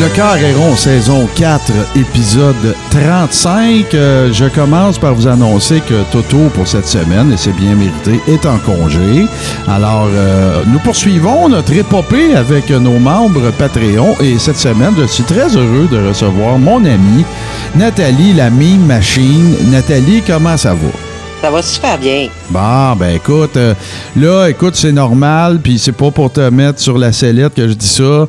Le Carréron, saison 4, épisode 35. Euh, je commence par vous annoncer que Toto, pour cette semaine, et c'est bien mérité, est en congé. Alors, euh, nous poursuivons notre épopée avec nos membres Patreon. Et cette semaine, je suis très heureux de recevoir mon amie Nathalie, la mime machine. Nathalie, comment ça va? Ça va super bien. Bon, ben écoute, euh, là, écoute, c'est normal, puis c'est pas pour te mettre sur la sellette que je dis ça.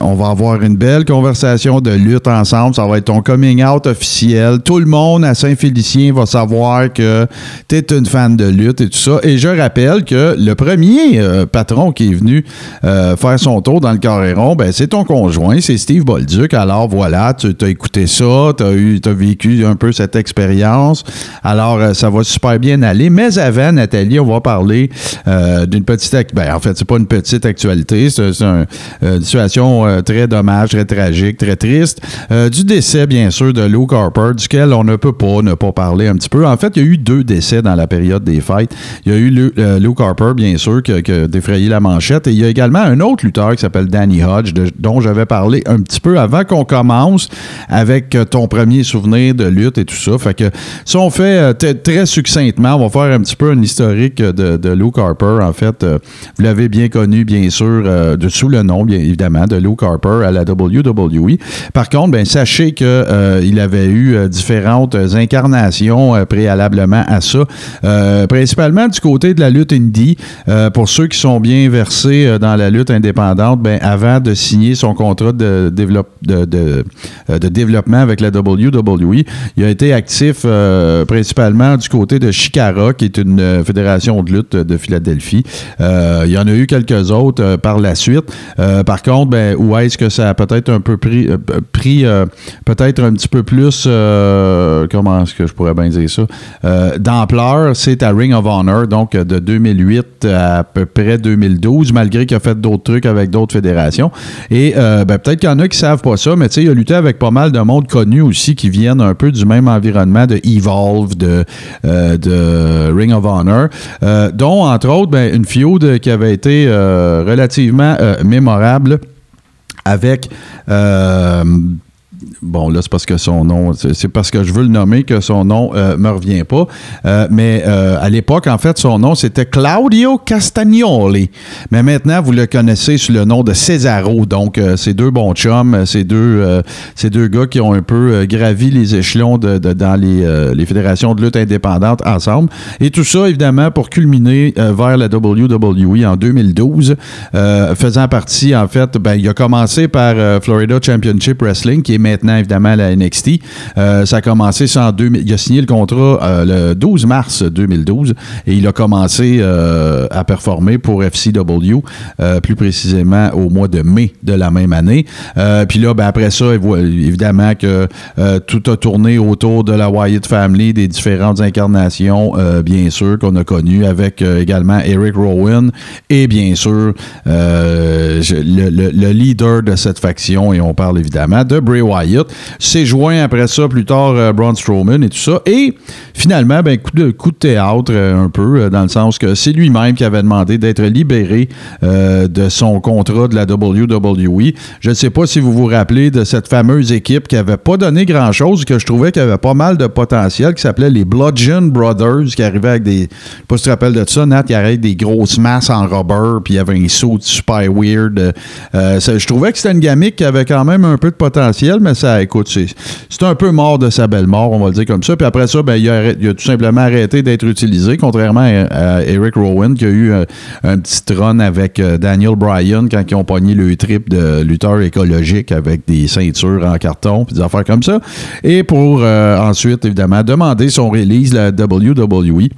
On va avoir une belle conversation de lutte ensemble. Ça va être ton coming out officiel. Tout le monde à Saint-Félicien va savoir que tu es une fan de lutte et tout ça. Et je rappelle que le premier euh, patron qui est venu euh, faire son tour dans le Carréron, ben c'est ton conjoint, c'est Steve Bolduc. Alors voilà, tu as écouté ça, tu as, vécu un peu cette expérience. Alors, ça va super bien aller. Mais avant, Nathalie, on va parler euh, d'une petite... Ben, en fait, c'est pas une petite actualité. C'est euh, une situation euh, très dommage, très tragique, très triste. Du décès, bien sûr, de Luke Harper, duquel on ne peut pas ne pas parler un petit peu. En fait, il y a eu deux décès dans la période des fêtes. Il y a eu Luke Harper, bien sûr, qui a, défrayé la manchette. Et il y a également un autre lutteur qui s'appelle Danny Hodge, dont j'avais parlé un petit peu avant qu'on commence avec ton premier souvenir de lutte et tout ça. Fait que si on fait très succinctement, on va faire un petit peu un historique de, de Luke Harper. En fait, euh, vous l'avez bien connu, bien sûr, euh, sous le nom, bien évidemment, de Luke Harper à la WWE. Par contre, ben, sachez que euh, avait eu différentes incarnations préalablement à ça, principalement du côté de la lutte indie. Pour ceux qui sont bien versés dans la lutte indépendante, ben, avant de signer son contrat de, développe- de, de- de développement avec la WWE, il a été actif principalement du côté de Chicara, qui est une euh, fédération de lutte de Philadelphie. Euh, il y en a eu quelques autres euh, par la suite. Par contre, ben, où est-ce que ça a peut-être un peu pris, pris peut-être un petit peu plus, comment est-ce que je pourrais bien dire ça, d'ampleur, c'est à Ring of Honor, donc de 2008 à, peu près 2012, malgré qu'il a fait d'autres trucs avec d'autres fédérations. Et ben, peut-être qu'il y en a qui savent pas ça, mais tu sais, il a lutté avec pas mal de monde connu aussi qui viennent un peu du même environnement de Evolve, de, euh, de Ring of Honor, euh, dont entre autres ben, une feud qui avait été euh, relativement mémorable avec Bon, là, c'est parce que son nom, c'est parce que je veux le nommer que son nom euh, me revient pas. Euh, mais euh, à l'époque, en fait, son nom, c'était Claudio Castagnoli. Mais maintenant, vous le connaissez sous le nom de Cesaro. Donc, ces deux bons chums, ces deux, ces deux gars qui ont un peu gravi les échelons de, dans les, les fédérations de lutte indépendantes ensemble. Et tout ça, évidemment, pour culminer vers la WWE en 2012, euh, faisant partie, en fait, ben, il a commencé par Florida Championship Wrestling, qui est maintenant, évidemment, la NXT. Euh, ça a commencé ça en 2000. Il a signé le contrat euh, le 12 mars 2012 et il a commencé euh, à performer pour FCW, plus précisément au mois de mai de la même année. Puis là, ben, après ça, évidemment que tout a tourné autour de la Wyatt Family, des différentes incarnations, bien sûr, qu'on a connues avec également Eric Rowan et bien sûr le- le leader de cette faction, et on parle évidemment de Bray Wyatt. C'est joint après ça, plus tard, euh, Braun Strowman et tout ça. Et finalement, ben, coup, de, coup de théâtre euh, un peu, euh, dans le sens que c'est lui-même qui avait demandé d'être libéré de son contrat de la WWE. Je ne sais pas si vous vous rappelez de cette fameuse équipe qui n'avait pas donné grand-chose, que je trouvais qu'il avait pas mal de potentiel, qui s'appelait les Bludgeon Brothers, qui arrivaient avec des... Je sais pas si tu te rappelles de ça, Nat, qui arrivait avec des grosses masses en rubber, puis il y avait un saut super weird. Je trouvais que c'était une gamique qui avait quand même un peu de potentiel, mais c'est un peu mort de sa belle mort, on va le dire comme ça. Puis après ça, ben, il, a, tout simplement arrêté d'être utilisé, contrairement à, à Eric Rowan, qui a eu euh, un petit run avec euh, Daniel Bryan quand ils ont pogné le trip de lutteur écologique avec des ceintures en carton, puis des affaires comme ça. Et pour euh, ensuite, évidemment, demander son release, la WWE.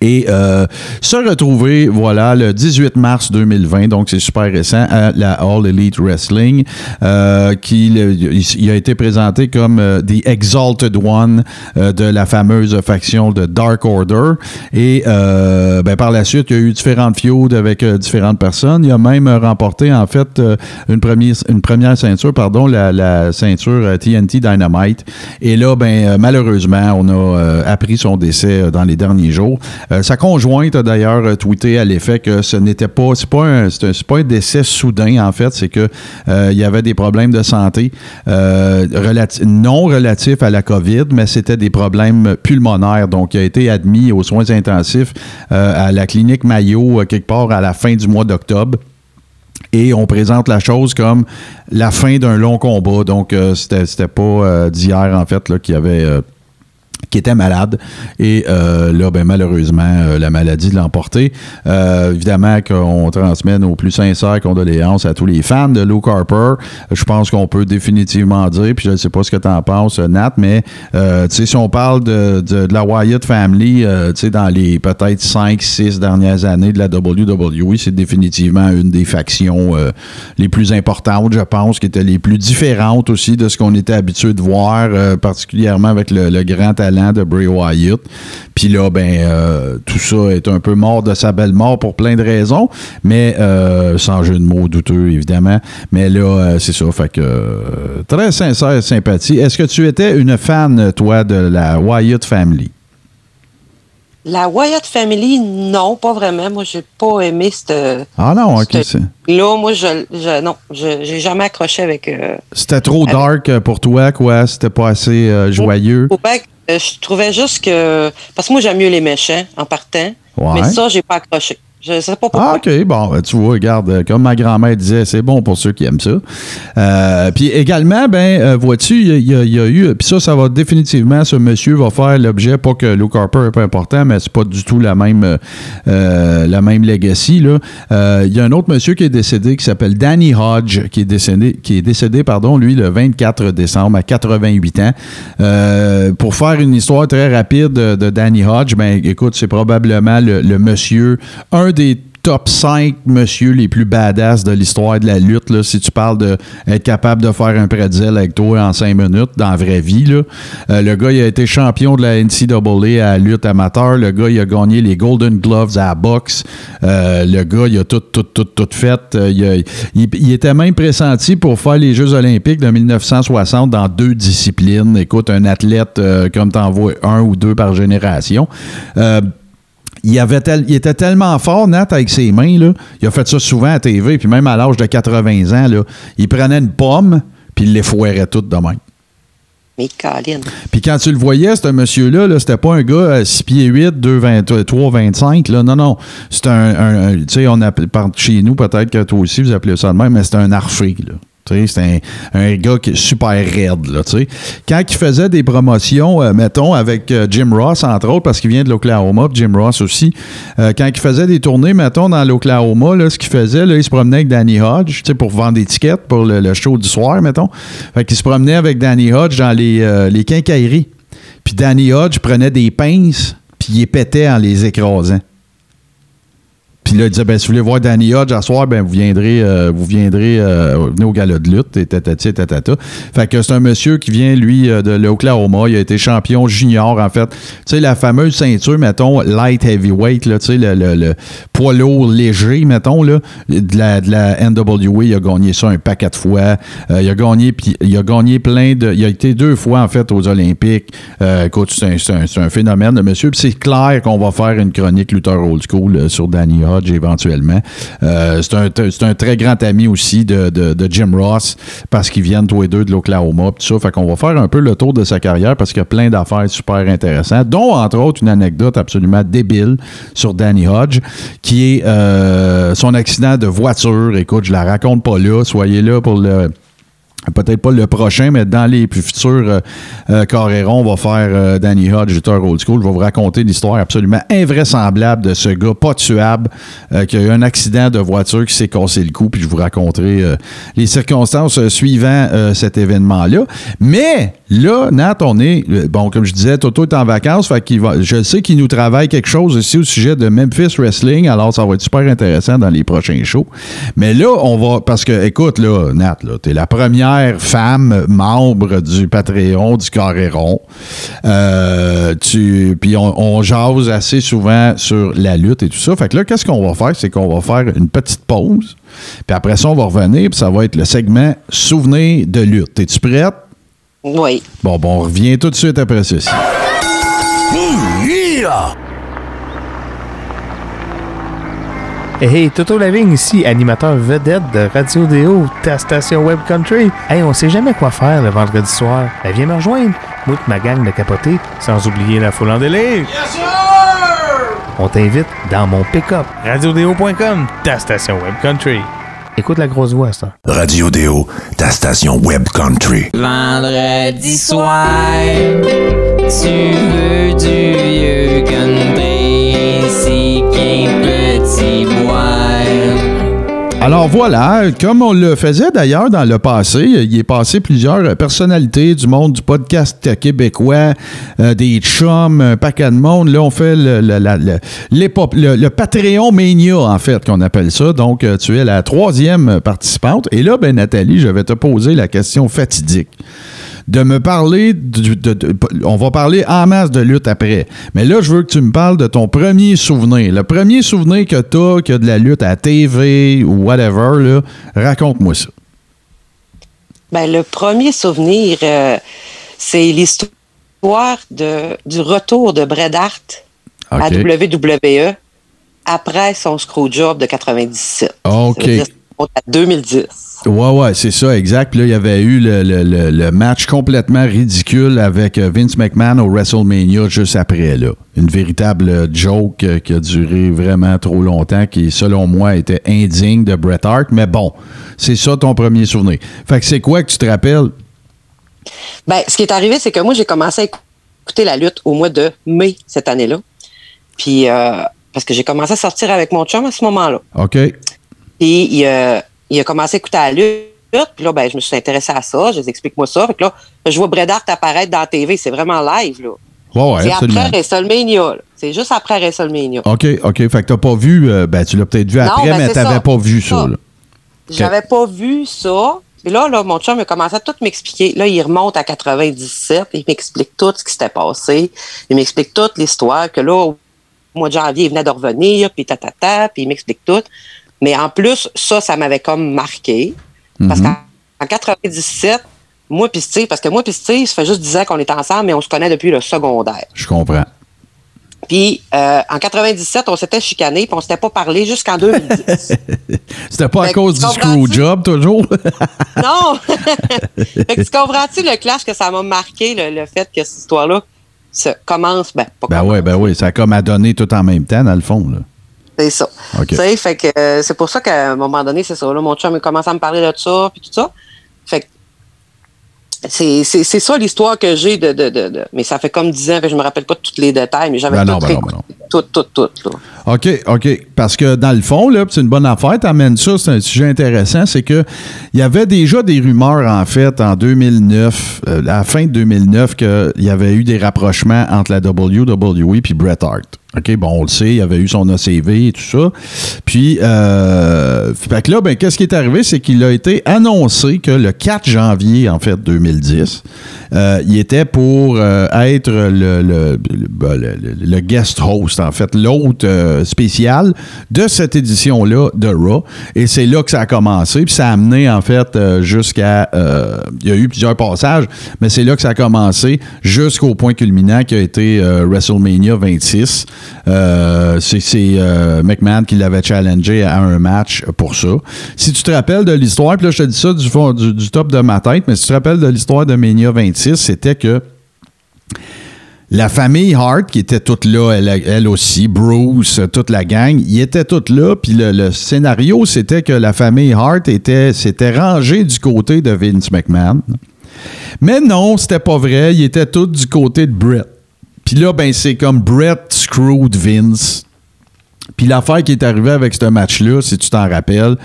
Et euh, se retrouver, voilà, le 18 mars 2020, donc c'est super récent, à la All Elite Wrestling, euh, qui il, a été présenté comme euh, The Exalted One euh, de la fameuse faction de Dark Order. Et euh, ben, par la suite, il y a eu différentes feuds avec différentes personnes. Il a même remporté, en fait, une, première, une première ceinture, pardon, la, la ceinture TNT Dynamite. Et là, ben, malheureusement, on a appris son décès dans les derniers jours. Euh, sa conjointe a d'ailleurs euh, tweeté à l'effet que ce n'était pas, c'est pas un, c'est pas un décès soudain en fait, c'est que euh, il y avait des problèmes de santé non relatifs à la COVID, mais c'était des problèmes pulmonaires. Donc, il a été admis aux soins intensifs à la clinique Mayo quelque part à la fin du mois d'octobre et on présente la chose comme la fin d'un long combat. Donc, c'était, c'était pas d'hier, en fait, là, qui avait qui était malade. Et euh, là, ben, malheureusement, euh, la maladie l'a emporté. Euh, évidemment qu'on transmet nos plus sincères condoléances à tous les fans de Luke Harper. Je pense qu'on peut définitivement dire, puis je ne sais pas ce que tu en penses, Nat, mais si on parle de, de, la Wyatt Family, dans les peut-être 5, 6 dernières années de la WWE, c'est définitivement une des factions les plus importantes, je pense, qui était les plus différentes aussi de ce qu'on était habitué de voir, particulièrement avec le, le grand talent de Bray Wyatt. Puis là, ben, euh, tout ça est un peu mort de sa belle mort pour plein de raisons, mais euh, sans jeu de mots douteux, évidemment. Mais là, euh, c'est ça. Fait que très sincère sympathie. Est-ce que tu étais une fan, toi, de la Wyatt Family? La Wyatt Family, non, pas vraiment. Moi, j'ai pas aimé cette. Ah non, ok. Là, moi, je, je non, j'ai jamais accroché avec. C'était trop dark pour toi, quoi? C'était pas assez joyeux? Je trouvais juste que. Parce que moi, j'aime mieux les méchants en partant. Mais ça, j'ai pas accroché. Je sais pas pourquoi. Ah, OK. Bon, ben, tu vois, regarde, euh, comme ma grand-mère disait, c'est bon pour ceux qui aiment ça. Euh, puis également, ben, euh, vois-tu, il y, a eu, puis ça, ça va définitivement, ce monsieur va faire l'objet, pas que Luke Harper est pas important, mais c'est pas du tout la même, la même legacy. Il y a un autre monsieur qui est décédé qui s'appelle Danny Hodge, qui est décédé, qui est décédé, pardon, lui, le 24 décembre à 88 ans. pour faire une histoire très rapide de, Danny Hodge, ben, écoute, c'est probablement le, le monsieur, un des top 5 monsieur les plus badass de l'histoire de la lutte. Si tu parles d'être capable de faire un pretzel avec toi en 5 minutes dans la vraie vie. Euh, le gars, il a été champion de la NCAA à lutte amateur. Le gars, il a gagné les Golden Gloves à la boxe. Euh, le gars, il a tout, tout, tout, tout fait. Euh, il, était même pressenti pour faire les Jeux olympiques de 1960 dans deux disciplines. Écoute, un athlète comme t'en vois un ou deux par génération il, avait il était tellement fort, Nat, avec ses mains. Là. Il a fait ça souvent à TV, puis même à l'âge de 80 ans, là, il prenait une pomme, puis il les foirait toutes de même. Mais Puis quand tu le voyais, ce monsieur-là, -là, c'était pas un gars à 6 pieds 8, 2, 3, 25. Là. Non, non. C'est un, tu sais, on appelle, chez nous, peut-être que toi aussi, vous appelez ça de même, mais c'est un arfé. Là. C'est un, gars qui est super raide. Là, Quand il faisait des promotions, euh, mettons, avec euh, Jim Ross, entre autres, parce qu'il vient de l'Oklahoma, Jim Ross aussi, euh, quand il faisait des tournées, mettons, dans l'Oklahoma, ce qu'il faisait, là, il se promenait avec Danny Hodge pour vendre des tickets pour le, show du soir, mettons. Fait qu'il se promenait avec Danny Hodge dans les, les quincailleries. Puis Danny Hodge prenait des pinces, puis il les pétait en les écrasant. Puis là, il disait, ben, si vous voulez voir Danny Hodge à soir, ben, vous viendrez, euh, vous viendrez, euh, venez au gala de lutte, et tatati, tatata. Fait que c'est un monsieur qui vient, lui, euh, de l'Oklahoma. Il a été champion junior, en fait. Tu sais, la fameuse ceinture, mettons, light heavyweight, là, tu sais, le, le, poids lourd léger, mettons, là, de la, de la NWA. Il a gagné ça un paquet de fois. il a gagné, puis il a gagné plein de. Il a été deux fois, en fait, aux Olympiques. écoute, c'est un, un, phénomène, de monsieur. Puis c'est clair qu'on va faire une chronique Luther Old School sur Danny Hodge éventuellement. Euh, c'est un, très grand ami aussi de, Jim Ross parce qu'ils viennent tous les deux de l'Oklahoma. Tout ça. Fait qu'on va faire un peu le tour de sa carrière parce qu'il y a plein d'affaires super intéressantes, dont entre autres une anecdote absolument débile sur Danny Hodge qui est euh, son accident de voiture. Écoute, je la raconte pas là. Soyez là pour le peut-être pas le prochain, mais dans les plus futurs euh, euh on va faire euh, Danny Hodge, lutteur old school. Je vais vous raconter l'histoire absolument invraisemblable de ce gars pas tuable euh, qui a eu un accident de voiture qui s'est cassé le cou, puis je vous raconterai les circonstances suivant cet événement-là. Mais là, Nat, on est, bon, comme je disais, Toto est en vacances, je sais qu'il nous travaille quelque chose aussi au sujet de Memphis Wrestling, alors ça va être super intéressant dans les prochains shows. Mais là, on va, parce que, écoute, là, Nat, là, t'es la première femme membre du Patreon du Carréron. Euh, puis on, on, jase assez souvent sur la lutte et tout ça. Fait que là, qu'est-ce qu'on va faire? C'est qu'on va faire une petite pause. Puis après ça, on va revenir, puis ça va être le segment Souvenirs de lutte. Es-tu prête? Oui. Bon, bon, on revient tout de suite après ceci. Hey, Toto Lavigne ici, animateur vedette de Radio Déo, ta station Web Country. Hey, on sait jamais quoi faire le vendredi soir. Elle viens me rejoindre. Moi ma gang de capoter, sans oublier la foule en délire. Yes, sir! On t'invite dans mon pick-up. RadioDéo.com, ta station Web Country. Écoute la grosse voix, ça. Radio Déo, ta station Web Country. Vendredi soir, tu veux du vieux country, si petit alors voilà, comme on le faisait d'ailleurs dans le passé, il est passé plusieurs personnalités du monde du podcast québécois, euh, des chums, un paquet de monde. Là, on fait le, le, Patreon Mania, en fait, qu'on appelle ça. Donc, euh, tu es la troisième participante. Et là, ben Nathalie, je vais te poser la question fatidique de me parler, de, on va parler en masse de lutte après, mais là, je veux que tu me parles de ton premier souvenir. Le premier souvenir que tu as, que de la lutte à TV ou whatever, raconte-moi ça. Ben, le premier souvenir, euh, c'est l'histoire du retour de Bret Hart à WWE après son screwjob de 97. OK. 2010. Ouais, ouais, c'est ça, exact. Puis là, il y avait eu le, match complètement ridicule avec euh, Vince McMahon au WrestleMania juste après, là. Une véritable joke euh, qui a duré vraiment trop longtemps, qui, selon moi, était indigne de Bret Hart. Mais bon, c'est ça ton premier souvenir. Fait que c'est quoi que tu te rappelles? Ben, ce qui est arrivé, c'est que moi, j'ai commencé à écouter la lutte au mois de mai cette année-là. Puis, euh, parce que j'ai commencé à sortir avec mon chum à ce moment-là. OK. Puis il, a, il a commencé à écouter la lutte. Puis là, ben, je me suis intéressé à ça. Je lui explique-moi ça. Fait que là, je vois Bret Hart apparaître dans la TV. C'est vraiment live, là. Ouais, ouais, c'est après WrestleMania. C'est juste après WrestleMania. OK, OK. Fait que t'as pas vu, euh, ben, tu l'as peut-être vu après, ben, mais t'avais pas vu ça. là. J'avais pas vu ça. Et là, là, mon chum a commencé à tout m'expliquer. Là, il remonte à 97. Il m'explique tout ce qui s'était passé. Il m'explique toute l'histoire. Que là, au mois de janvier, il venait de revenir. Puis tatata. Puis il m'explique tout. Mais en plus, ça, ça m'avait comme marqué. Parce mhm. qu'en 97, moi puis Steve, parce que moi puis Steve, ça fait juste 10 ans qu'on est ensemble, mais on se connaît depuis le secondaire. Je comprends. Puis euh, en 97, on s'était chicané, puis on s'était pas parlé jusqu'en 2010. C'était pas à cause du screw job toujours? non. fait que tu comprends-tu le clash que ça m'a marqué, le, fait que cette histoire-là commence, ben pas Ben oui, ben oui, ça a comme à donner tout en même temps, dans le fond. Là. C'est ça. Fait que euh, c'est pour ça qu'à un moment donné, c'est ça. Là, mon chum commence à me parler de ça, puis tout ça. Fait que c'est, ça l'histoire que j'ai de, de, de, Mais ça fait comme 10 ans que je me rappelle pas tous les détails, mais j'avais ben tout, ben ben tout, tout, tout, tout, OK, OK. Parce que dans le fond, là, c'est une bonne affaire, t'amènes ça, c'est un sujet intéressant, c'est que il y avait déjà des rumeurs, en fait, en 2009, euh, à la fin de 2009, qu'il y avait eu des rapprochements entre la WWE et Bret Hart. OK, bon, on le sait, il avait eu son ACV et tout ça. Puis, euh, là, ben, qu'est-ce qui est arrivé? C'est qu'il a été annoncé que le 4 janvier, en fait, 2010, euh, il était pour euh, être ben, le, le, guest host, en fait, l'hôte spécial de cette édition-là de Raw. Et c'est là que ça a commencé. Puis ça a amené, en fait, jusqu'à. il y a eu plusieurs passages, mais c'est là que ça a commencé jusqu'au point culminant qui a été WrestleMania 26. C'est McMahon qui l'avait challengé à un match pour ça. Si tu te rappelles de l'histoire, puis là, je te dis ça du, fond, du, top de ma tête, mais si tu te rappelles de l'histoire de Mania 26, c'était que La famille Hart, qui était toute là, elle, aussi, Bruce, toute la gang, ils étaient toutes là. Puis le, le scénario, c'était que la famille Hart était, s'était rangée du côté de Vince McMahon. Mais non, c'était pas vrai. Ils étaient tous du côté de Brett. Puis là, ben, c'est comme Brett screwed Vince. Puis l'affaire qui est arrivée avec ce match-là, si tu t'en rappelles,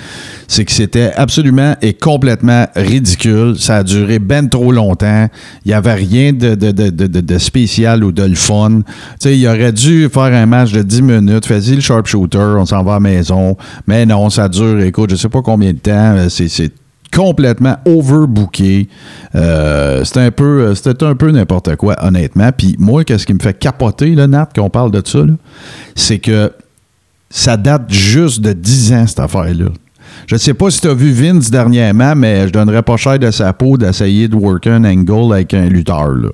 c'est que c'était absolument et complètement ridicule. Ça a duré ben trop longtemps. Il n'y avait rien de, de, de, de, spécial ou de le fun. Sais, il aurait dû faire un match de 10 minutes, fais-y le sharpshooter, on s'en va à la maison. Mais non, ça dure, écoute, je sais pas combien de temps. Euh, c'est complètement overbooké. Euh, c'était un peu c'était un peu n'importe quoi honnêtement. Puis moi qu'est-ce qui me fait capoter là Nat qu'on parle de ça là, c'est que ça date juste de 10 ans cette affaire là. Je ne sais pas si tu as vu Vince dernièrement, mais je donnerais pas cher de sa peau d'essayer de worker un angle avec un lutteur. Là.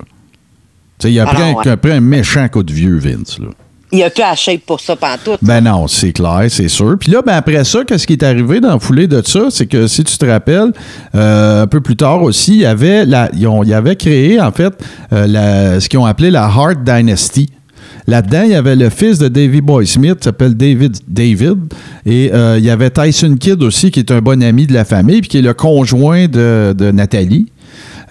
Tu sais, il a pris, Alors, un, ouais. a pris un méchant coup de vieux, Vince. Là. Il a plus à shape pour ça pantoute. Ben non, c'est clair, c'est sûr. Puis là, ben après ça, qu'est-ce qui est arrivé dans la foulée de ça? C'est que si tu te rappelles, euh, un peu plus tard aussi, il y avait la, ils, ont, ils avaient créé, en fait, euh, la- ce qu'ils ont appelé la Hart Dynasty. Là-dedans, il y avait le fils de Davy Boy Smith, qui s'appelle David David. Et euh, il y avait Tyson Kidd aussi, qui est un bon ami de la famille, puis qui est le conjoint de, de Nathalie.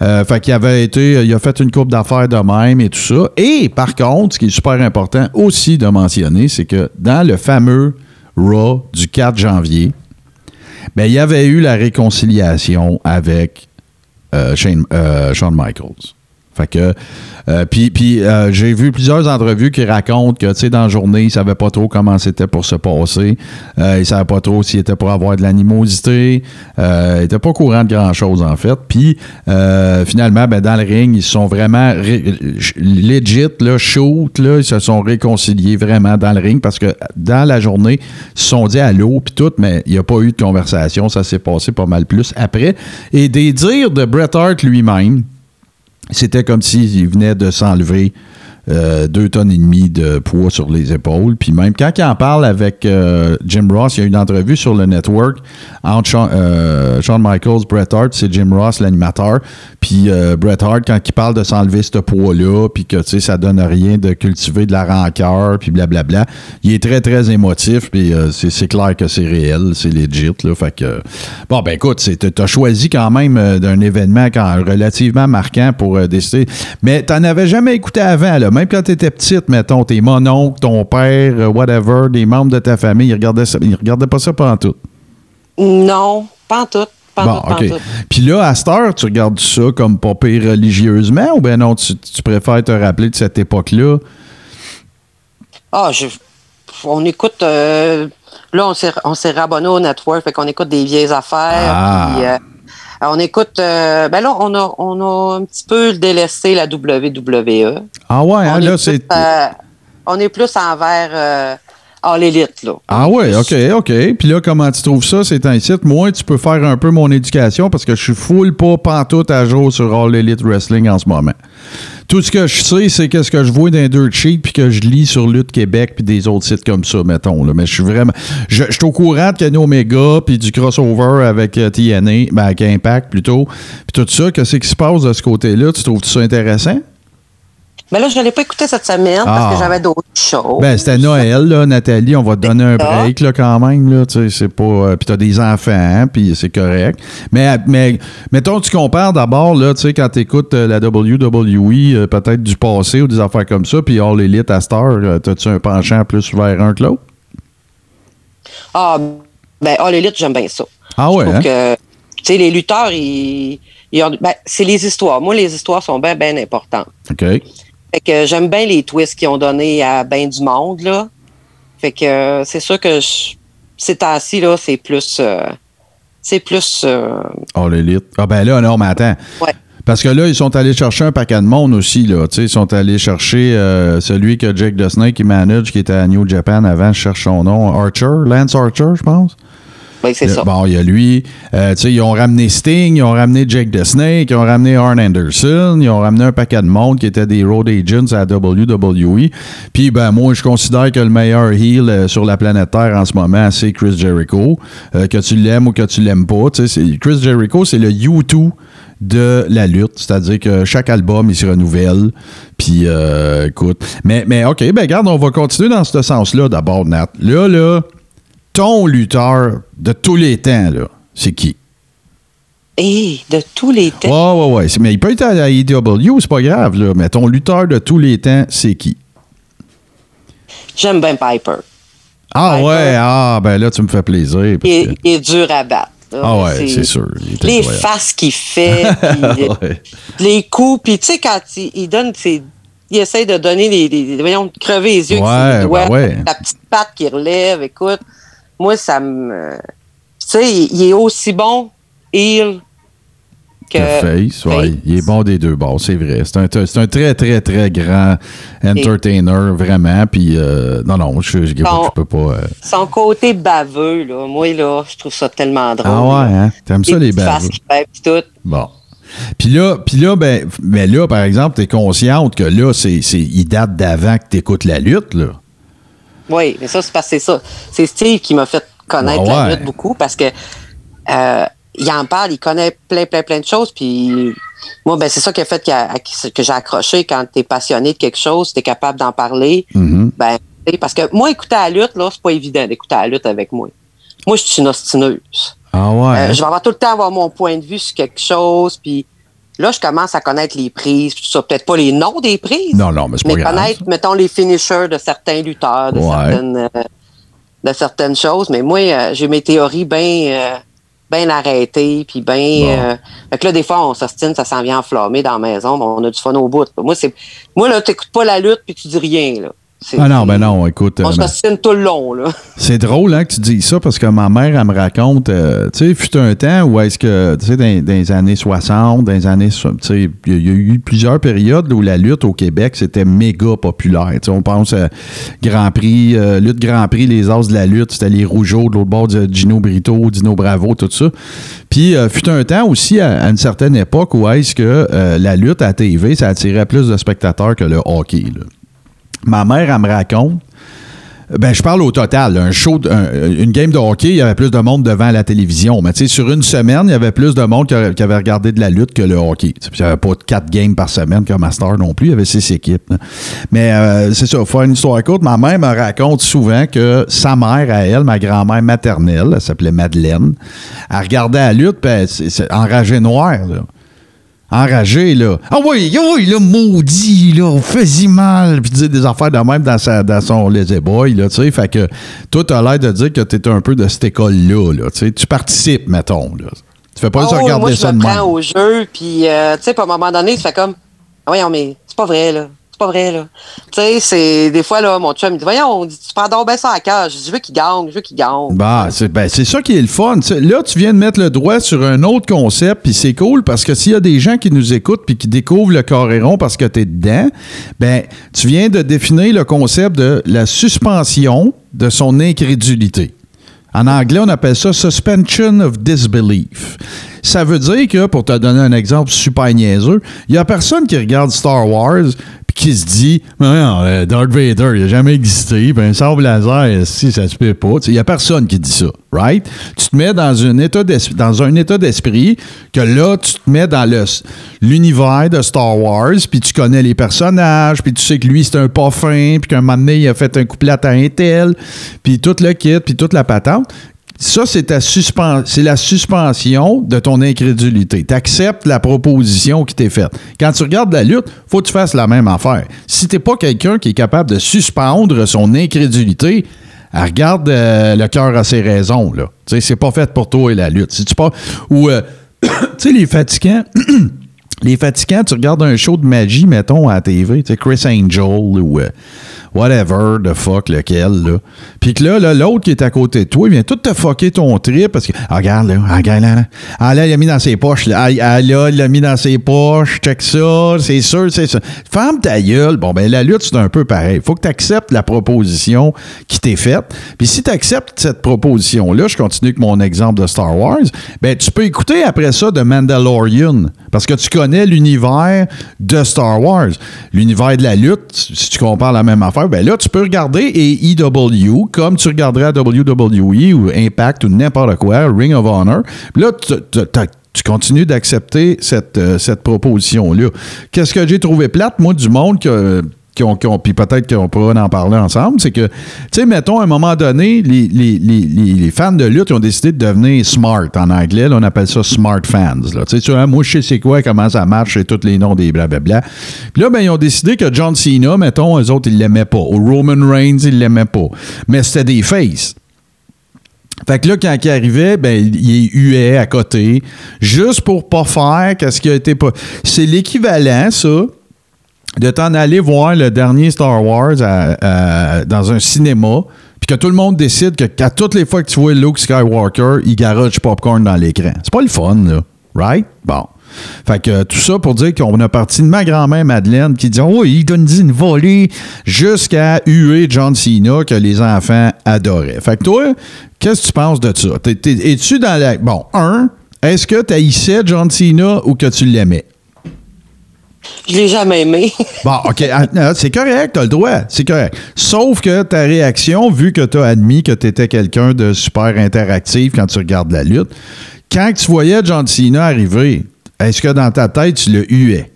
Euh, fait qu'il avait été, il a fait une coupe d'affaires de même et tout ça. Et par contre, ce qui est super important aussi de mentionner, c'est que dans le fameux Raw du 4 janvier, ben, il y avait eu la réconciliation avec euh, Shane- euh, Shawn Michaels. Euh, puis, euh, j'ai vu plusieurs entrevues qui racontent que, tu sais, dans la journée, ils ne savaient pas trop comment c'était pour se passer. Euh, ils ne savaient pas trop s'ils étaient pour avoir de l'animosité. Euh, ils n'étaient pas au courant de grand-chose, en fait. Puis, finalement, ben, dans le ring, ils sont vraiment legit, là, shoot, là, ils se sont réconciliés vraiment dans le ring parce que dans la journée, ils se sont dit allô, puis tout, mais il n'y a pas eu de conversation. Ça s'est passé pas mal plus après. Et des dires de Bret Hart lui-même, c'était comme s'il venait de s'enlever euh, deux tonnes et demie de poids sur les épaules. Puis même quand il en parle avec euh, Jim Ross, il y a une entrevue sur le network entre Shawn, euh, Michaels, Bret Hart, c'est Jim Ross, l'animateur. Puis euh, Bret Hart, quand il parle de s'enlever ce poids-là, puis que tu sais, ça donne rien de cultiver de la rancœur, puis blablabla, il est très, très émotif, puis c'est clair que c'est réel, c'est legit. Là, fait que, bon, ben écoute, tu as choisi quand même d'un événement quand, relativement marquant pour décider. Mais t'en avais jamais écouté avant, là. Même quand tu étais petite, mettons, tes mononcles, ton père, euh, whatever, des membres de ta famille, ils regardaient, ça, ils regardaient pas ça pendant tout. Non, pantoute. Bon, Pantoute, OK. pantoute. Puis là, à cette heure, tu regardes ça comme pas pire religieusement ou ben non, tu, tu préfères te rappeler de cette époque-là? Ah, je, on écoute. euh, là, on s'est, on s'est rabonné au network, fait qu'on écoute des vieilles affaires. Ah. puis, euh, on écoute. euh, ben là, on a, on a un petit peu délaissé la WWE. Ah ouais, hein, là, est c'est... euh, on est plus envers euh, All Elite, là. Ah ouais, OK, OK. Puis là, comment tu trouves ça? C'est un site? Moi, tu peux faire un peu mon éducation parce que je suis full pas pantoute à jour sur All Elite Wrestling en ce moment. Tout ce que je sais, c'est qu'est-ce que je vois dans les Dirt Sheet puis que je lis sur Lutte Québec puis des autres sites comme ça, mettons. Là. Mais je suis vraiment... Je, je suis au courant de Kenny Omega puis du crossover avec euh, TNA, ben avec Impact plutôt, puis tout ça. Qu'est-ce qui se passe de ce côté-là? Tu trouves ça intéressant? Mais là, je ne l'ai pas écouté cette semaine Ah. parce que j'avais d'autres choses. Ben, c'était Noël, là, Nathalie. On va te donner un break, là, quand même, là. Tu c'est pas. euh, puis t'as des enfants, hein, puis c'est correct. Mais, mais, mettons, tu compares d'abord, là, tu sais, quand t'écoutes euh, la WWE, euh, peut-être du passé ou des affaires comme ça, puis All Elite à Star, euh, t'as-tu un penchant plus vers un que l'autre? Ah, ben, All Elite, j'aime bien ça. Ah Je ouais, trouve hein? que, tu les lutteurs, ils, ils ont- ben, c'est les histoires. Moi, les histoires sont bien, bien importantes. OK. Fait que j'aime bien les twists qu'ils ont donnés à bien du monde, là. Fait que euh, c'est sûr que je- ces temps-ci, là, c'est plus. euh, c'est plus. euh, All Elite. Ah, ben là, non, mais attends. ouais. Parce que là, ils sont allés chercher un paquet de monde aussi, là. Ils sont allés chercher euh, celui que Jake the Snake qui manage, qui était à New Japan avant, je cherche son nom. Archer, Lance Archer, je pense. Oui, c'est ça. Bon, il y a lui. Euh, tu sais, ils ont ramené Sting, ils ont ramené Jake the Snake, ils ont ramené Arn Anderson, ils ont ramené un paquet de monde qui étaient des road agents à WWE. Puis, ben, moi, je considère que le meilleur heel euh, sur la planète Terre en ce moment, c'est Chris Jericho. Euh, que tu l'aimes ou que tu l'aimes pas. Tu sais, c'est- Chris Jericho, c'est le U2 de la lutte. C'est-à-dire que chaque album, il se renouvelle. Puis, euh, écoute. Mais, mais OK, ben regarde, on va continuer dans ce sens-là d'abord, Nat. Là, là, ton lutteur de tous les temps, là, c'est qui? Et de tous les temps. Ouais, ouais, ouais. Mais il peut être à la AEW, c'est pas grave, là. Mais ton lutteur de tous les temps, c'est qui? J'aime bien Piper. Ah Piper. ouais, ah, ben là, tu me fais plaisir. Il parce est, que- il est dur à battre. là. Ah ouais, c'est sûr. Les incroyable. faces qu'il fait, puis Ouais. les coups, puis tu sais, quand il, il donne ses. Il essaie de donner les. les- voyons, de crever les yeux Ouais, avec ses doigts, ben ouais. la petite patte qu'il relève, écoute. Moi, ça me. Tu sais, il, il est aussi bon, heel, que. Face, ouais. Face. Il est bon des deux bords, c'est vrai. C'est un, très, très, très grand entertainer, vraiment. Puis, euh, non, non, je, je, je peux pas. euh, Son côté baveux, là, moi, là, je trouve ça tellement drôle. Ah ouais, hein? T'aimes ça, les baveux? qu'il fait, puis tout. Bon. Puis là, puis là, ben, mais là, par exemple, t'es consciente que là, c'est, c'est, il date d'avant que t'écoutes la lutte, là. Oui, mais ça, c'est parce que c'est ça. C'est Steve qui m'a fait connaître Ah la lutte beaucoup parce que euh, il en parle, il connaît plein, plein, plein de choses. Puis moi, ben, c'est ça qui a fait a- que j'ai accroché quand tu es passionné de quelque chose, tu es capable d'en parler. Mhm. Ben, parce que moi, écouter la lutte, là, c'est pas évident d'écouter la lutte avec moi. Moi, je suis une ostineuse. Ah ouais. Euh, je vais avoir tout le temps avoir mon point de vue sur quelque chose, puis là, je commence à connaître les prises, tout ça. Peut-être pas les noms des prises, non, non, mais c'est pas mais grave. connaître, mettons, les finishers de certains lutteurs, de, Ouais. certaines, euh, de certaines choses. Mais moi, euh, j'ai mes théories bien bien arrêtées, puis bien... Bon. fait que là, des fois, on s'ostine, ça s'en vient enflammé dans la maison, mais on a du fun au bout. Moi, c'est moi là, t'écoutes pas la lutte, puis tu dis rien, là. Ah non, ben non, écoute. On euh, s'ostine tout le long, là. C'est drôle hein, que tu dis ça parce que ma mère, elle me raconte, euh, tu sais, fut un temps où est-ce que, tu sais, dans, dans les années 60, dans les années, tu sais, il y, a- eu plusieurs périodes où la lutte au Québec, c'était méga populaire. Tu sais, on pense à Grand Prix, euh, lutte Grand Prix, les As de la lutte, c'était les Rougeaux, de l'autre bord, de Gino Brito, Dino Bravo, tout ça. Puis, euh, fut un temps aussi, à, à une certaine époque, où est-ce que euh, la lutte à TV, ça attirait plus de spectateurs que le hockey. là. Ma mère, elle me raconte ben, je parle au total. Un show, une game de hockey, il y avait plus de monde devant la télévision. Mais tu sais, sur une semaine, il y avait plus de monde qui, avait regardé de la lutte que le hockey. Puis Il n'y avait pas quatre games par semaine comme Master non plus. Il y avait six équipes. Mais euh, c'est ça, faut faire une histoire courte. Ma mère me raconte souvent que sa mère, à elle, ma grand-mère maternelle, elle s'appelait Madeleine, elle regardait la lutte, puis elle- c'est- c'est enragée noire, là enragé, là. Ah oui, ah oui, là, maudit, là, on faisait mal. Puis dire des affaires de même dans, sa, dans son lazy boy, là, tu sais. Fait que toi, t'as l'air de dire que t'es un peu de cette école-là, là, tu sais. Tu participes, mettons, là. Tu fais pas juste Ah oui, regarder moi, je ça de me même. prends au jeu, puis, euh, tu sais, à un moment donné, tu fais comme, ah, voyons, mais c'est pas vrai, là. Pas vrai, là. Tu sais, c'est, des fois, là, mon chum, il dit, voyons, on dit, tu prends donc bien ça à cœur. Je dis, je veux qu'il gagne, je veux qu'il gagne. Bah, c'est ben, ça qui est le fun. Là, tu viens de mettre le doigt sur un autre concept, puis c'est cool parce que s'il y a des gens qui nous écoutent puis qui découvrent le Coréron parce que tu es dedans, ben, tu viens de définir le concept de la suspension de son incrédulité. En anglais, on appelle ça suspension of disbelief. Ça veut dire que, pour te donner un exemple super niaiseux, il y a personne qui regarde Star Wars qui se dit non, euh, Darth Vader, il n'a jamais existé, puis un sable laser, si ça se peut pas. Il n'y a personne qui dit ça, right? Tu te mets dans un état d'esprit, dans un état d'esprit que là, tu te mets dans le- l'univers de Star Wars, puis tu connais les personnages, puis tu sais que lui, c'est un pas fin, puis qu'un moment donné, il a fait un couplet à un tel, puis tout le kit, puis toute la patente. Ça, c'est la suspension de ton incrédulité. Tu acceptes la proposition qui t'est faite. Quand tu regardes la lutte, faut que tu fasses la même affaire. Si tu pas quelqu'un qui est capable de suspendre son incrédulité, elle regarde euh, le cœur à ses raisons. Là. C'est pas fait pour toi et la lutte. Si tu pas. Ou, euh, tu sais, les fatigants. Les fatigants, tu regardes un show de magie, mettons, à la TV, tu Chris Angel ou euh, whatever, the fuck, lequel, là. Puis que là, là, l'autre qui est à côté de toi, il vient tout te fucker ton trip parce que, ah, regarde, là, ah, regarde, là, là. Ah, là, il l'a mis dans ses poches, là. Ah, ah, là, il l'a mis dans ses poches, check ça, c'est sûr, c'est ça. Ferme ta gueule. Bon, ben, la lutte, c'est un peu pareil. Faut que tu acceptes la proposition qui t'est faite. Puis si tu acceptes cette proposition-là, je continue avec mon exemple de Star Wars, ben, tu peux écouter après ça de Mandalorian parce que tu connais l'univers de Star Wars. L'univers de la lutte, si tu compares la même affaire, ben là, tu peux regarder AEW comme tu regarderais WWE ou Impact ou n'importe quoi, Ring of Honor. Là, tu tu continues d'accepter cette, euh, cette proposition-là. Qu'est-ce que j'ai trouvé plate, moi, du monde que puis peut-être qu'on pourra en parler ensemble, c'est que, tu sais, mettons, à un moment donné, les, les- les- les- fans de lutte ont décidé de devenir smart en anglais. Là, on appelle ça smart fans. Tu sais, moi, je sais c'est quoi, comment ça marche, c'est tous les noms des blablabla. Puis là, ben, ils ont décidé que John Cena, mettons, eux autres, ils l'aimaient pas. Ou Roman Reigns, ils l'aimaient pas. Mais c'était des faces. Fait que là, quand il arrivait, ben, il huait à côté, juste pour pas faire qu'est-ce qui a été pas. C'est l'équivalent, ça, de t'en aller voir le dernier Star Wars dans un cinéma, puis que tout le monde décide que toutes les fois que tu vois Luke Skywalker, il du popcorn dans l'écran. C'est pas le fun, là. Right? Bon. Fait que tout ça pour dire qu'on a parti de ma grand-mère Madeleine qui dit Oh, il donne une volée jusqu'à huer John Cena que les enfants adoraient. Fait que toi, qu'est-ce que tu penses de ça? Es-tu dans la. Bon, un, est-ce que tu haïssais John Cena ou que tu l'aimais? Je l'ai jamais aimé. Bon, OK. ah, C'est correct, t'as le droit. C'est correct. Sauf que ta réaction, vu que t'as admis que t'étais quelqu'un de super interactif quand tu regardes la lutte, quand tu voyais John Cena arriver, est-ce que dans ta tête, tu le huais?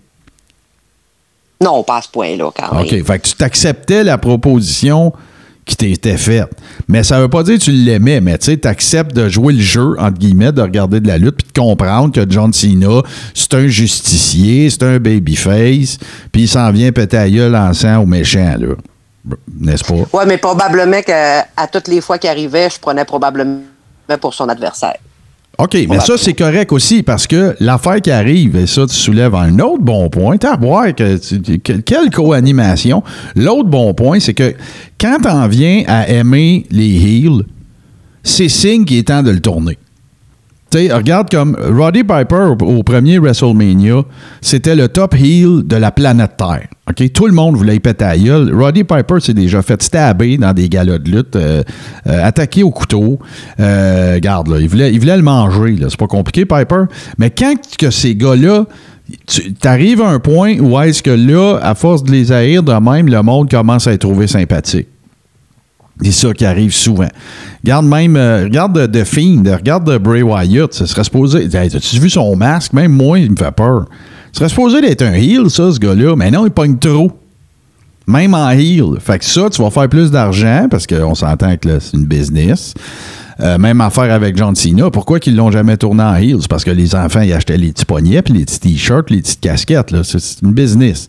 non, pas à ce point-là, quand même. OK. Fait que tu t'acceptais la proposition qui t'était faite. Mais ça veut pas dire que tu l'aimais, mais tu sais, t'acceptes de jouer le jeu, entre guillemets, de regarder de la lutte, puis de comprendre que John Cena, c'est un justicier, c'est un babyface, puis il s'en vient péter à gueule en sang au méchant, là. N'est-ce pas? Ouais, mais probablement qu'à toutes les fois qu'il arrivait, je prenais probablement pour son adversaire. OK, mais ça, c'est correct aussi parce que l'affaire qui arrive, et ça, tu soulèves un autre bon point. T'as à voir que, quelle co-animation. L'autre bon point, c'est que quand t'en viens à aimer les heels, c'est signe qu'il est temps de le tourner. Regarde comme Roddy Piper au, premier WrestleMania, c'était le top heel de la planète Terre. Tout le monde voulait y péter à gueule. Roddy Piper s'est déjà fait stabber dans des galas de lutte, euh, euh, attaqué au couteau. Euh, regarde, là, il voulait, il voulait le manger. C'est pas compliqué, Piper. Mais quand que ces gars-là, tu à un point où est-ce que là, à force de les haïr de même, le monde commence à les trouver sympathiques. C'est ça qui arrive souvent. Regarde même, euh, regarde The Fiend, regarde de Bray Wyatt, ça serait supposé. Hey, As-tu vu son masque? Même moi, il me fait peur. Ce serait supposé d'être un heel, ça, ce gars-là. Mais non, il pogne trop. Même en heel. Fait que ça, tu vas faire plus d'argent parce qu'on s'entend que c'est une business. Euh, même affaire avec John Cena. Pourquoi qu'ils l'ont jamais tourné en heel? C'est parce que les enfants, ils achetaient les petits poignets, puis les petits t-shirts, les petites casquettes. C'est une business.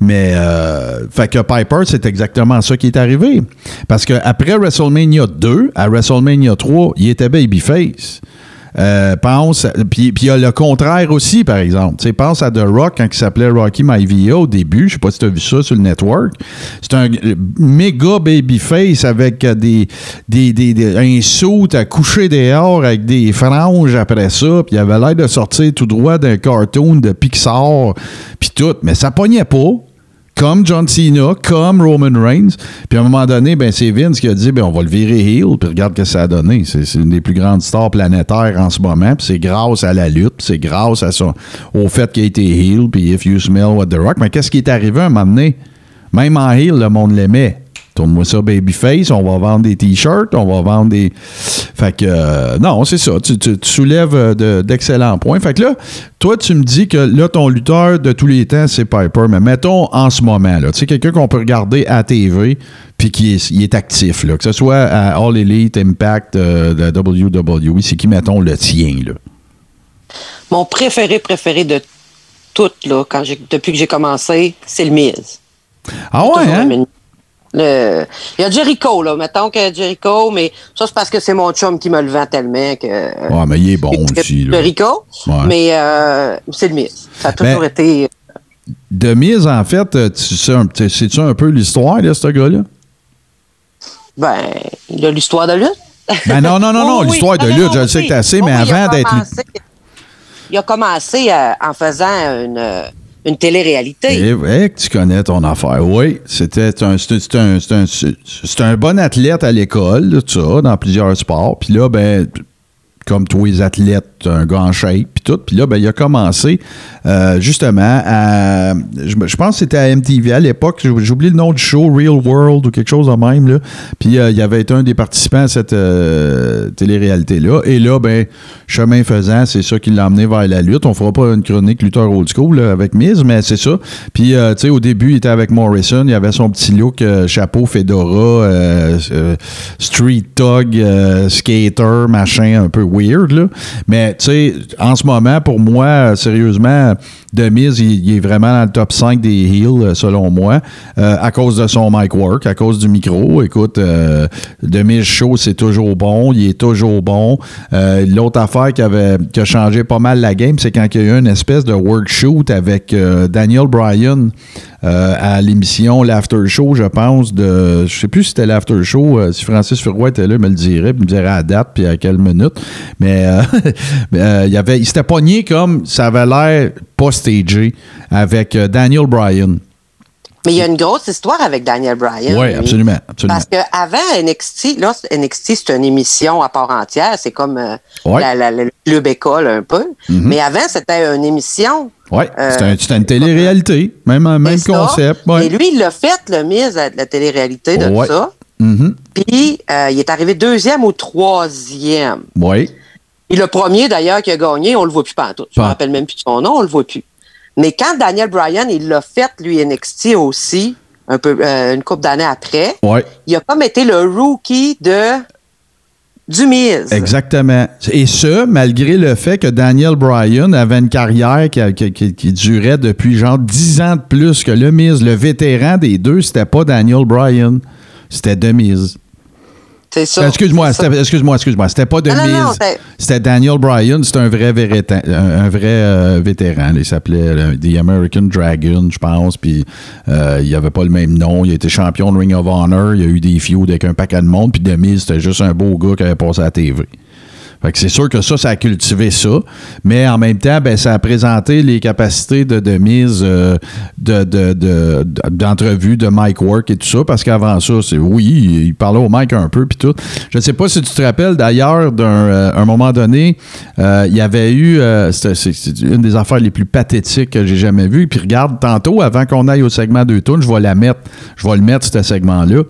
Mais, euh, fait que Piper, c'est exactement ça qui est arrivé. Parce que après WrestleMania 2, à WrestleMania 3, il était babyface. Euh, pense, puis il y a le contraire aussi, par exemple. Pense à The Rock quand il s'appelait Rocky Maivia au début. Je sais pas si tu as vu ça sur le network. C'est un méga babyface avec euh, des, des, des, des- un saut à coucher dehors avec des franges après ça. Puis il avait l'air de sortir tout droit d'un cartoon de Pixar. Puis tout. Mais ça pognait pas comme John Cena, comme Roman Reigns. Puis à un moment donné, ben, c'est Vince qui a dit ben, on va le virer heel, puis regarde ce que ça a donné. C'est une des plus grandes stars planétaires en ce moment, puis c'est grâce à la lutte, c'est grâce à son, au fait qu'il a été heel, puis If You Smell What The Rock. Mais qu'est-ce qui est arrivé à un moment donné? Même en heel, le monde l'aimait. Tourne-moi ça, Babyface, on va vendre des t-shirts, on va vendre des. Fait que, euh, non, c'est ça. Tu, tu- tu soulèves euh, de- d'excellents points. Fait que là, toi, tu me dis que là, ton lutteur de tous les temps, c'est Piper. Mais mettons en ce moment, là, tu sais, quelqu'un qu'on peut regarder à TV, puis qui est, il est actif, là, que ce soit à All Elite, Impact, euh, de WWE, c'est qui, mettons, le tien, là? Mon préféré, préféré de toutes, là, quand depuis que j'ai commencé, c'est le Miz. Ah ouais, hein? Le- Il y a Jericho, là. Mettons que Jericho, mais ça, c'est parce que c'est mon chum qui me le vend tellement que. Ouais, mais il est bon aussi, là. Jericho, Ouais. mais euh, c'est le Miz. Ça a toujours Ben- été. De mise, en fait, euh, tu sais un- tu- sais-tu un peu l'histoire de ce gars-là? Ben, il a l'histoire de lutte. Ben non, non, non, non, Oui, oui. l'histoire de lutte, non, je le sais que t'as assez, Oh, mais oui, avant d'être. commencé- Il a commencé euh, en faisant une, euh, une télé-réalité. Eh ouais, que tu connais ton affaire. Oui, c'était un, un, un, un bon athlète à l'école, ça, dans plusieurs sports. Puis là, ben, comme tous les athlètes, t'es un gars en shape, tout. Puis là, ben, il a commencé euh, justement à. Je, pense que c'était à MTV à l'époque. Oublié le nom du show, Real World ou quelque chose de même. Là. Puis euh, il avait été un des participants à cette euh, télé-réalité-là. Et là, ben, chemin faisant, c'est ça qui l'a emmené vers la lutte. On fera pas une chronique lutteur old school là, avec Miz, mais c'est ça. Puis, euh, tu sais, au début, il était avec Morrison. Il avait son petit look, chapeau, fedora, street euh, skater, machin, un peu weird, là. Mais, tu sais, en ce moment, pour moi, sérieusement, de Miz, il, est vraiment dans le top 5 des heels, euh, selon moi, euh, à cause de son mic work, à cause du micro. Écoute, euh, de Miz Show, c'est toujours bon, il est toujours bon. Euh, L'autre affaire qui, avait, qui a changé pas mal la game, c'est quand il y a eu une espèce de workshoot avec euh, Daniel Bryan euh, à l'émission L'After Show, je pense, de. Je sais plus si c'était l'After Show, euh, si Francis Furoy était là, il me le dirait, puis il me dirait à la date, puis à quelle minute. Mais euh, il, y avait, il s'était pogné comme ça avait l'air pas stagé avec Daniel Bryan. Mais il y a une grosse histoire avec Daniel Bryan. Oui, absolument. absolument. Parce qu'avant NXT, là, NXT, c'est une émission à part entière. C'est comme euh, Ouais. la, la- le club école un peu. Mhm. Mais avant, c'était une émission. Oui, euh, c'était un- une télé-réalité. Même, même C'est concept. ouais. Et lui, il l'a fait, le mise à la télé-réalité de Ouais. ça. Mhm. Puis, euh, il est arrivé deuxième ou troisième. Oui. Et le premier, d'ailleurs, qui a gagné, on le voit plus pantoute. Je Pas. me rappelle même plus de son nom, on le voit plus. Mais quand Daniel Bryan, il l'a fait, lui, NXT aussi, un peu, euh, une couple d'années après, il a comme été le rookie de du Miz. Exactement. Et ce, malgré le fait que Daniel Bryan avait une carrière qui, durait depuis genre 10 ans de plus que le Miz. Le vétéran des deux, c'était pas Daniel Bryan. C'était The Miz. C'est ça. Excuse-moi, excuse-moi, excuse-moi. C'était pas The Non, non, non, Miz. c'était- Daniel Bryan. C'était un vrai, vérétan- un, un vrai euh, vétéran. Il s'appelait euh, The American Dragon, je pense. Puis euh, il avait pas le même nom. Il a été champion de Ring of Honor. Il a eu des feuds avec un paquet de monde. Puis Miz, c'était juste un beau gars qui avait passé à la TV. Fait que c'est sûr que ça, ça a cultivé ça. Mais en même temps, ben, ça a présenté les capacités de, de mise euh, de, de, de- d'entrevue, de mic work et tout ça. Parce qu'avant ça, c'est oui, il parlait au mic un peu puis tout. Je ne sais pas si tu te rappelles d'ailleurs d'un euh, un moment donné, euh, il y avait eu c'est, une des affaires les plus pathétiques que j'ai jamais vues. Puis regarde, tantôt, avant qu'on aille au segment de tournes, je vais la mettre, je vais le mettre, ce segment-là.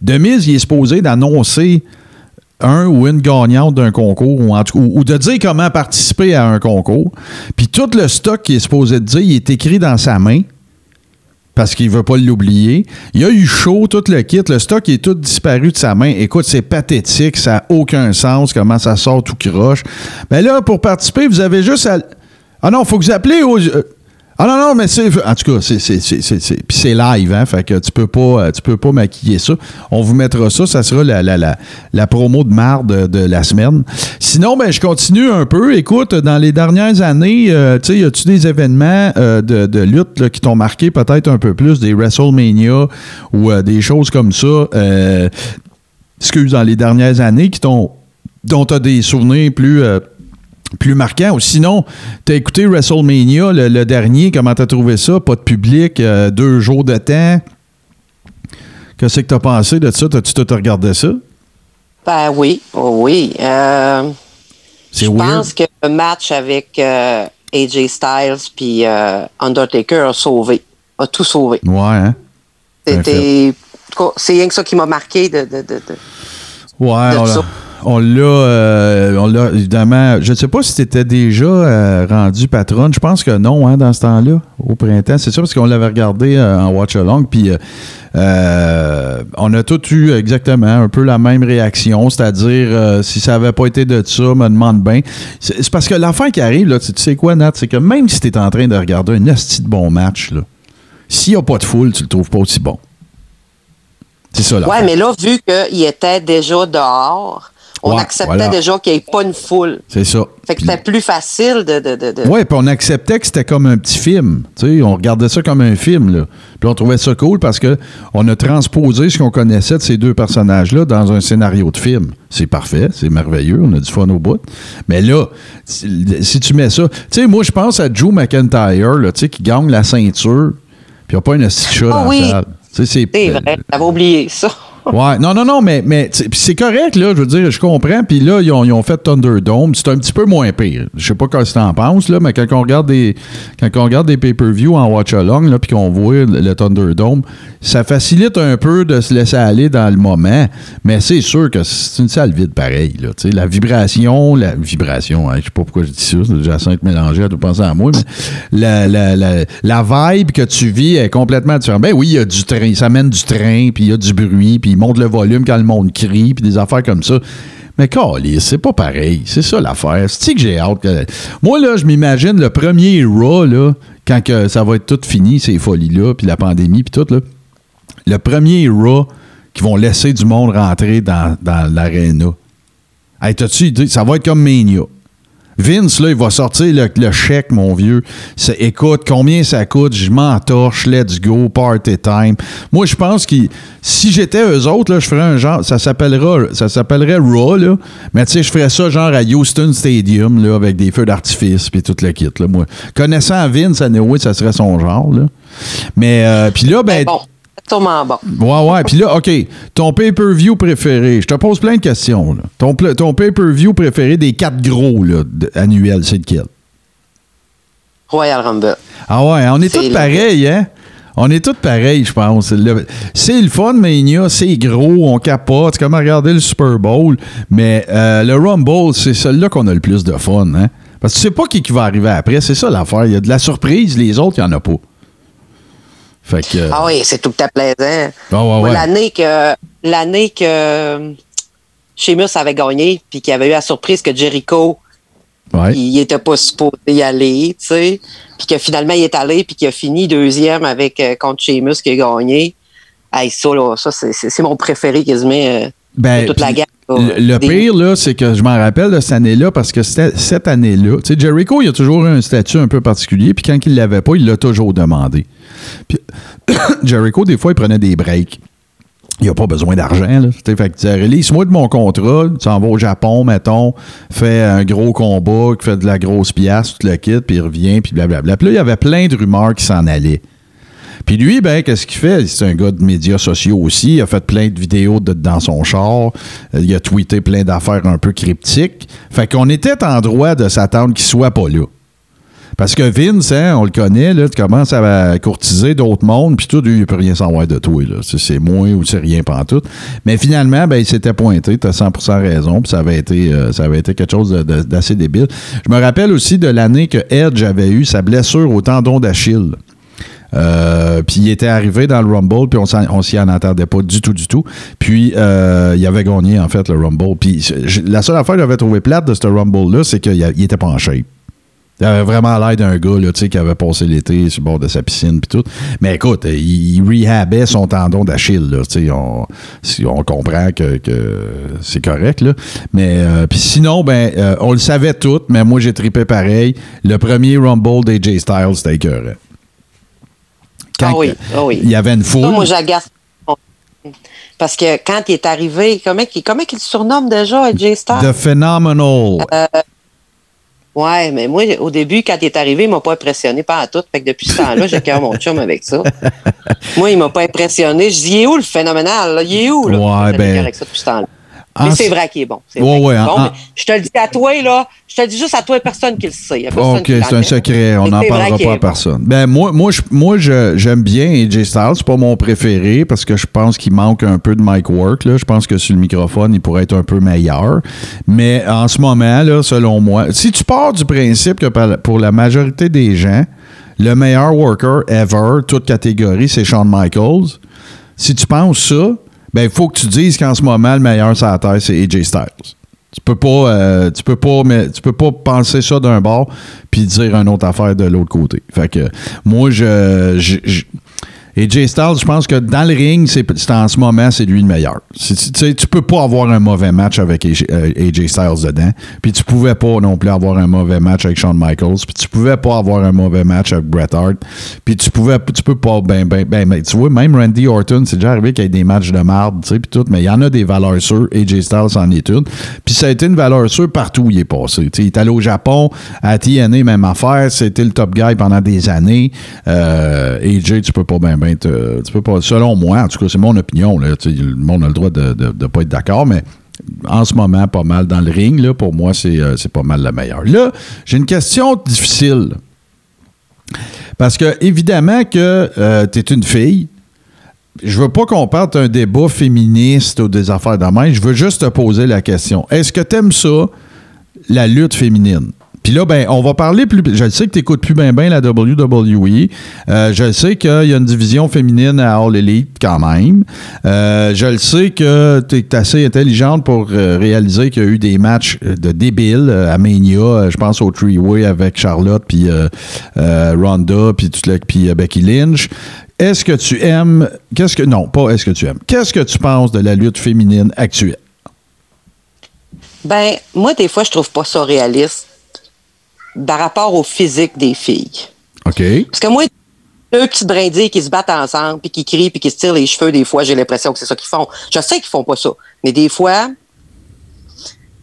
Demise, il est supposé d'annoncer un ou une gagnante d'un concours ou, en de dire comment participer à un concours. Puis tout le stock qu'il est supposé de dire, il est écrit dans sa main parce qu'il veut pas l'oublier. Il a eu chaud, tout le kit, le stock est tout disparu de sa main. Écoute, c'est pathétique, ça n'a aucun sens comment ça sort tout croche. Mais là, pour participer, vous avez juste à... Ah non, faut que vous appelez aux... Ah non, non, mais c'est. En tout cas, c'est. c'est- live, hein? Fait que tu peux pas, euh, tu peux pas maquiller ça. On vous mettra ça. Ça sera la, la, la, la promo de marde de, la semaine. Sinon, ben, je continue un peu. Écoute, dans les dernières années, euh, tu sais, y a-tu des événements euh, de, de lutte qui t'ont marqué peut-être un peu plus, des WrestleMania ou des choses comme ça? excuse, dans les dernières années qui t'ont dont tu as des souvenirs plus, plus marquants. Ou sinon, tu as écouté WrestleMania, le, le dernier, comment tu as trouvé ça? Pas de public, euh, deux jours de temps. Qu'est-ce que tu as pensé de ça? T'as-tu tout regardé ça? Ben oui, oh oui. Euh, je pense que le match avec euh, AJ Styles puis Undertaker a sauvé, a tout sauvé. Ouais, hein? C'était, c'est rien que ça qui m'a marqué de, de, de, de- Ouais, de on l'a- euh, on l'a évidemment. Je ne sais pas si tu étais déjà euh, rendu patronne. Je pense que non, hein, dans ce temps-là, au printemps. C'est ça, parce qu'on l'avait regardé euh, en watch along. Puis on a tous eu exactement un peu la même réaction, c'est-à-dire si ça n'avait pas été de ça, me demande bien. C'est parce que l'affaire qui arrive, tu sais quoi, Nat, c'est que même si tu es en train de regarder un asti de bon match, s'il n'y a pas de foule, tu le trouves pas aussi bon. C'est ça, là. Ouais, mais là, vu qu'il était déjà dehors, on Ouais, acceptait voilà. déjà qu'il n'y ait pas une foule. C'est ça. Fait que c'était plus facile de. de, de, de- Oui, puis on acceptait que c'était comme un petit film. Tu sais, on regardait ça comme un film. Là. Puis on trouvait ça cool parce que on a transposé ce qu'on connaissait de ces deux personnages-là dans un scénario de film. C'est parfait, c'est merveilleux, on a du fun au bout. Mais là, si tu mets ça... Tu sais, moi, je pense à Drew McIntyre, là, tu sais, qui gagne la ceinture, puis il n'y a pas une petite chat Ah dans oui. la salle. C'est vrai, j'avais oublié ça. Ouais, non, non, non, mais, mais c'est correct, là, je veux dire, je comprends. Puis là, ils ont, ils ont fait Thunderdome. C'est un petit peu moins pire. Je sais pas quoi tu en penses, là, mais quand on regarde des, quand on regarde des pay-per-view en watch-along, là, puis qu'on voit le, Thunderdome, ça facilite un peu de se laisser aller dans le moment. Mais c'est sûr que c'est une salle vide pareil, là. Tu sais, la vibration, la vibration, hein, je sais pas pourquoi je dis ça, c'est Jacinthe mélangé, elle doit penser à moi, mais la, la, vibe que tu vis est complètement différente. Ben oui, il y a du train, ça mène du train, puis il y a du bruit, puis monte le volume quand le monde crie, puis des affaires comme ça. Mais calisse, c'est pas pareil. C'est ça l'affaire. C'est que j'ai hâte. que- Moi, là, je m'imagine le premier Raw, là, quand ça va être tout fini, ces folies-là, puis la pandémie, puis tout, là. Le premier Raw qui vont laisser du monde rentrer dans, dans l'aréna. Hey, t'as-tu? Ça va être comme Mania. Vince, là, il va sortir le, le chèque, mon vieux. C'est- écoute, combien ça coûte? Je m'entorche, let's go, party time. Moi, je pense que si j'étais eux autres, là, je ferais un genre, ça s'appellera, ça s'appellerait Raw, là. Mais tu sais, je ferais ça genre à Houston Stadium, là, avec des feux d'artifice puis tout le kit, là. Moi, connaissant Vince, anyway, ça serait son genre, là. Mais, euh, puis là, ben, bon. Ouais, ouais. Puis là, OK, ton pay-per-view préféré. Je te pose plein de questions. Là. Ton, ton pay-per-view préféré des quatre gros là, annuels, c'est lequel? Royal Rumble. Ah ouais, on est tous le- pareils, hein? On est tous pareils, je pense. C'est le fun, Mania, c'est gros, on capote. C'est comme à regarder le Super Bowl. Mais euh, le Rumble, c'est celui-là qu'on a le plus de fun, hein? Parce que tu sais pas qui, qui va arriver après. C'est ça l'affaire. Il y a de la surprise, les autres, il n'y en a pas. Fait que. Ah oui, c'est tout le temps plaisant. Ah ouais, Moi, ouais. L'année que l'année que euh, Sheamus avait gagné, puis qu'il y avait eu la surprise que Jericho, ouais. il était pas supposé y aller, tu sais, puis que finalement il est allé, puis qu'il a fini deuxième avec euh, contre Sheamus qui a gagné. Hey, ça, là, ça c'est- mon préféré quasiment euh, Ben, de toute la gamme. Le, pire, là, c'est que je m'en rappelle de cette année-là parce que cette année-là. Tu sais, Jericho, il a toujours eu un statut un peu particulier, puis quand il l'avait pas, il l'a toujours demandé. Puis Jericho, des fois, il prenait des breaks. Il n'a pas besoin d'argent. Fait que tu release-moi de mon contrat, tu s'en vas au Japon, mettons, fais un gros combat, fait de la grosse pièce, tout le kit, puis il revient, puis blablabla. Puis là, il y avait plein de rumeurs qui s'en allaient. Puis lui, ben, qu'est-ce qu'il fait? C'est un gars de médias sociaux aussi. Il a fait plein de vidéos dans son char. Euh, Il a tweeté plein d'affaires un peu cryptiques. Fait qu'on était en droit de s'attendre qu'il soit pas là. Parce que Vince, hein, on le connaît, là, tu commences à courtiser d'autres mondes, puis tout, lui, il peut rien savoir de toi. C'est, moins ou c'est rien pantoute. Mais finalement, ben, il s'était pointé, tu as 100% raison, puis ça avait été, euh, ça avait été quelque chose d'assez débile. Je me rappelle aussi de l'année que Edge avait eu sa blessure au tendon d'Achille. Euh, puis il était arrivé dans le Rumble, puis on, s'y en attendait pas du tout, du tout. Puis euh, il avait gagné, en fait, le Rumble. Puis la seule affaire que j'avais trouvé plate de ce Rumble-là, c'est qu'il était pas en shape. Il avait vraiment l'air d'un gars là, qui avait passé l'été sur le bord de sa piscine puis tout. Mais écoute, il, il rehabait son tendon d'Achille. là, On, si on comprend que, que c'est correct. Là. Mais euh, puis sinon, ben, euh, on le savait tout, mais moi j'ai tripé pareil. Le premier Rumble d'AJ Styles, c'était écœurant. Quand Ah oui, ah oui. Il y avait une foule. Ça, moi, j'agace. Parce que quand il est arrivé, comment, comment qu'il le surnomme déjà, AJ Styles? The Phenomenal. Ouais, mais moi, au début, quand il est arrivé, il m'a pas impressionné pas à tout. Fait que depuis ce temps-là, j'ai cœur mon chum avec ça. moi, il m'a pas impressionné. Je dis, il est où le phénoménal? là? Il est où? Là? Ouais, ben, avec ça depuis ce temps-là. Mais c'est vrai qu'il est bon. C'est Ouais, vrai qu'il ouais, est bon, en- mais je te le dis à toi, là. Je te le dis juste à toi et personne qui le sait. OK, c'est un secret. On n'en parlera pas à bon. personne. Ben, moi, moi, je- moi j'aime bien AJ Styles. C'est pas mon préféré parce que je pense qu'il manque un peu de mic work. Là. Je pense que sur le microphone, il pourrait être un peu meilleur. Mais en ce moment, là, selon moi, si tu pars du principe que pour la majorité des gens, le meilleur worker ever, toute catégorie, c'est Shawn Michaels. Si tu penses ça, ben il faut que tu dises qu'en ce moment, le meilleur sur la c'est AJ Styles. Tu peux pas, euh, tu peux pas, mais tu peux pas penser ça d'un bord puis dire une autre affaire de l'autre côté. Fait que moi, je- AJ Styles, je pense que dans le ring, c'est en ce moment, c'est lui le meilleur. Tu tu peux pas avoir un mauvais match avec AJ, euh, Styles dedans. Puis tu pouvais pas non plus avoir un mauvais match avec Shawn Michaels. Puis tu pouvais pas avoir un mauvais match avec Bret Hart. Puis tu pouvais, tu peux pas, ben, ben, ben, ben, tu vois, même Randy Orton, c'est déjà arrivé qu'il y ait des matchs de marde, tu sais, puis tout. Mais il y en a des valeurs sûres. AJ Styles en est une. Puis ça a été une valeur sûre partout où il est passé. Tu il est allé au Japon, à TNA, même affaire. C'était le top guy pendant des années. Euh, AJ, tu peux pas bien ben euh, tu peux pas. Selon moi, en tout cas, c'est mon opinion. Là, le monde a le droit de ne pas être d'accord, mais en ce moment, pas mal dans le ring. Là, pour moi, c'est euh, pas mal la meilleure. Là, j'ai une question difficile. Parce que, évidemment, que tu es une fille. Je veux pas qu'on parte un débat féministe ou des affaires de même. Je veux juste te poser la question. Est-ce que tu aimes ça, la lutte féminine? Puis là, ben, on va parler plus. Je sais que tu n'écoutes plus bien ben la WWE. Euh, je sais qu'il y a une division féminine à All Elite quand même. Euh, je le sais que tu es assez intelligente pour euh, réaliser qu'il y a eu des matchs de débiles à Mania. je pense au Three-Way avec Charlotte, puis Ronda, puis Becky Lynch. Est-ce que tu aimes. Qu'est-ce que. Non, pas est-ce que tu aimes. Qu'est-ce que tu penses de la lutte féminine actuelle? Ben, moi, des fois, je trouve pas ça réaliste par rapport au physique des filles. OK. Parce que moi, deux petites brindilles qui se battent ensemble, puis qui crient, puis qui se tirent les cheveux, des fois, j'ai l'impression que c'est ça qu'ils font. Je sais qu'ils font pas ça. Mais des fois,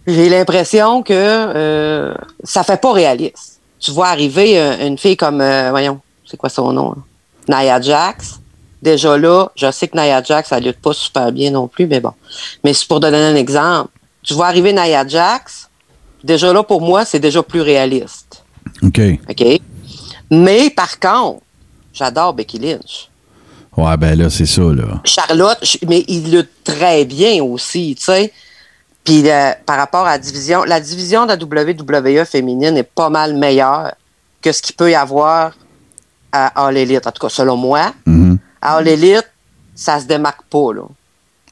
j'ai l'impression que euh, ça fait pas réaliste. Tu vois arriver euh, une fille comme, euh, voyons, c'est quoi son nom? hein? Nia Jax. Déjà là, je sais que Nia Jax, elle lutte pas super bien non plus, mais bon. Mais c'est pour donner un exemple. Tu vois arriver Nia Jax, déjà là, pour moi, c'est déjà plus réaliste. OK. OK? Mais par contre, j'adore Becky Lynch. Ouais, ben là, c'est ça, là. Charlotte, mais il lutte très bien aussi, tu sais. Puis euh, par rapport à la division, la division de la WWE féminine est pas mal meilleure que ce qu'il peut y avoir à All Elite. En tout cas, selon moi, Mhm. à All Elite, ça se démarque pas, là.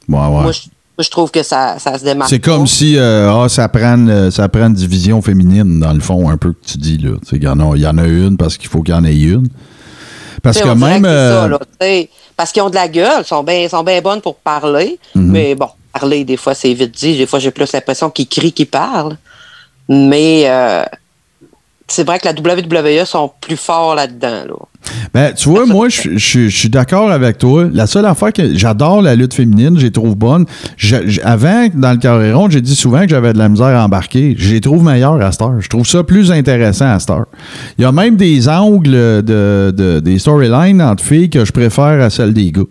Ouais, ouais. Moi, je, je trouve que ça, ça se démarque C'est comme si euh, ah, ça, prenne, euh, ça prend une division féminine, dans le fond, un peu que tu dis. là. Tu sais, Il y, en a- il y en a une parce qu'il faut qu'il y en ait une. Parce que même. que c'est euh, ça, là, parce qu'ils ont de la gueule, sont bien sont bien bonnes pour parler. Mhm. Mais bon, parler, des fois, c'est vite dit. Des fois, j'ai plus l'impression qu'ils crient qu'ils parlent. Mais euh, c'est vrai que la WWE sont plus forts là-dedans. Là. Ben, tu vois, moi, je suis d'accord avec toi. La seule affaire que j'adore la lutte féminine, je les trouve bonne. Avant, dans le carré rond, j'ai dit souvent que j'avais de la misère à embarquer. Je les trouve meilleures à cette heure. Je trouve ça plus intéressant à cette heure. Il y a même des angles de, de- des storylines entre filles que je préfère à celles des gars.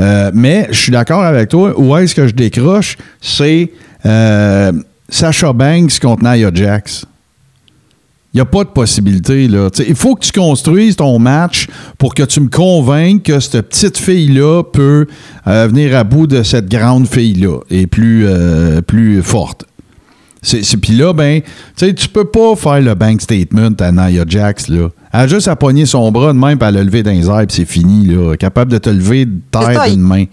Euh, mais je suis d'accord avec toi. Où est-ce que je décroche? C'est euh, Sasha Banks contre Nia Jax. Il n'y a pas de possibilité. Là. Il faut que tu construises ton match pour que tu me convainques que cette petite fille-là peut euh, venir à bout de cette grande fille-là et plus, euh, plus forte. Puis là, ben, tu sais, tu peux pas faire le bank statement à Nia Jax, là. Elle a juste à pogner son bras de même, puis elle a levé dans les airs, puis c'est fini, là. Capable de te lever de terre d'une main.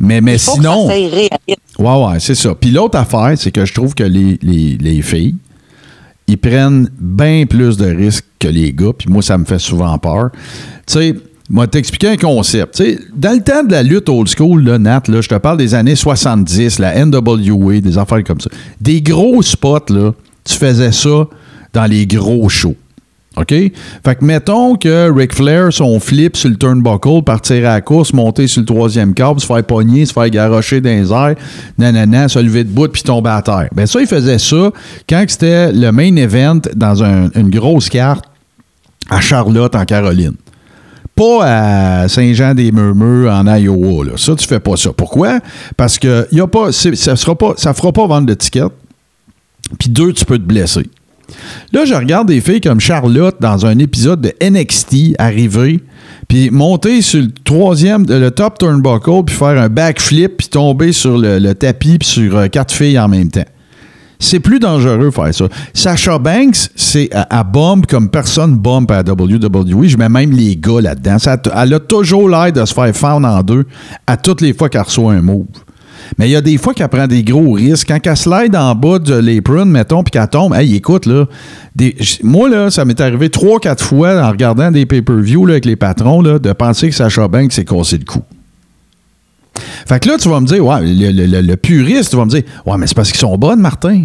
Mais, mais sinon. que ça. Ouais, ouais, c'est ça. Puis l'autre affaire, c'est que je trouve que les, les- les filles, ils prennent bien plus de risques que les gars, puis moi, ça me fait souvent peur. Tu sais, moi, t'expliquer un concept. Tu sais, dans le temps de la lutte old school, là, Nat, là, je te parle des années 70, la NWA, des affaires comme ça. Des gros spots, là, tu faisais ça dans les gros shows. OK? Fait que mettons que Ric Flair, son flip sur le turnbuckle, partir à la course, monter sur le troisième câble, se faire pogner, se faire garocher dans les airs, nanana, se lever de bout puis tomber à terre. Ben ça, il faisait ça quand c'était le main event dans un- une grosse carte à Charlotte, en Caroline. Pas à Saint-Jean-des-Murmures, en Iowa. Là. Ça, tu fais pas ça. Pourquoi? Parce que y a pas, ça ne fera pas vendre de tickets. Puis deux, tu peux te blesser. Là, je regarde des filles comme Charlotte dans un épisode de NXT arriver, puis monter sur le troisième, le top turnbuckle, puis faire un backflip, puis tomber sur le, tapis, puis sur euh, quatre filles en même temps. C'est plus dangereux faire ça. Sasha Banks, c'est à, à bombe comme personne bombe à WWE. Je mets même les gars là-dedans. Elle a toujours l'air de se faire fendre en deux à toutes les fois qu'elle reçoit un move. Mais il y a des fois qu'elle prend des gros risques. Quand elle slide en bas de l'apron, mettons, puis qu'elle tombe, hey, écoute, là, moi, là, ça m'est arrivé trois, quatre fois en regardant des pay-per-view avec les patrons, là, de penser que Sacha Banks s'est cassé le cou. Fait que là, tu vas me dire, ouais, le, le- le- le puriste, tu vas me dire, ouais, mais c'est parce qu'ils sont bonnes, Martin.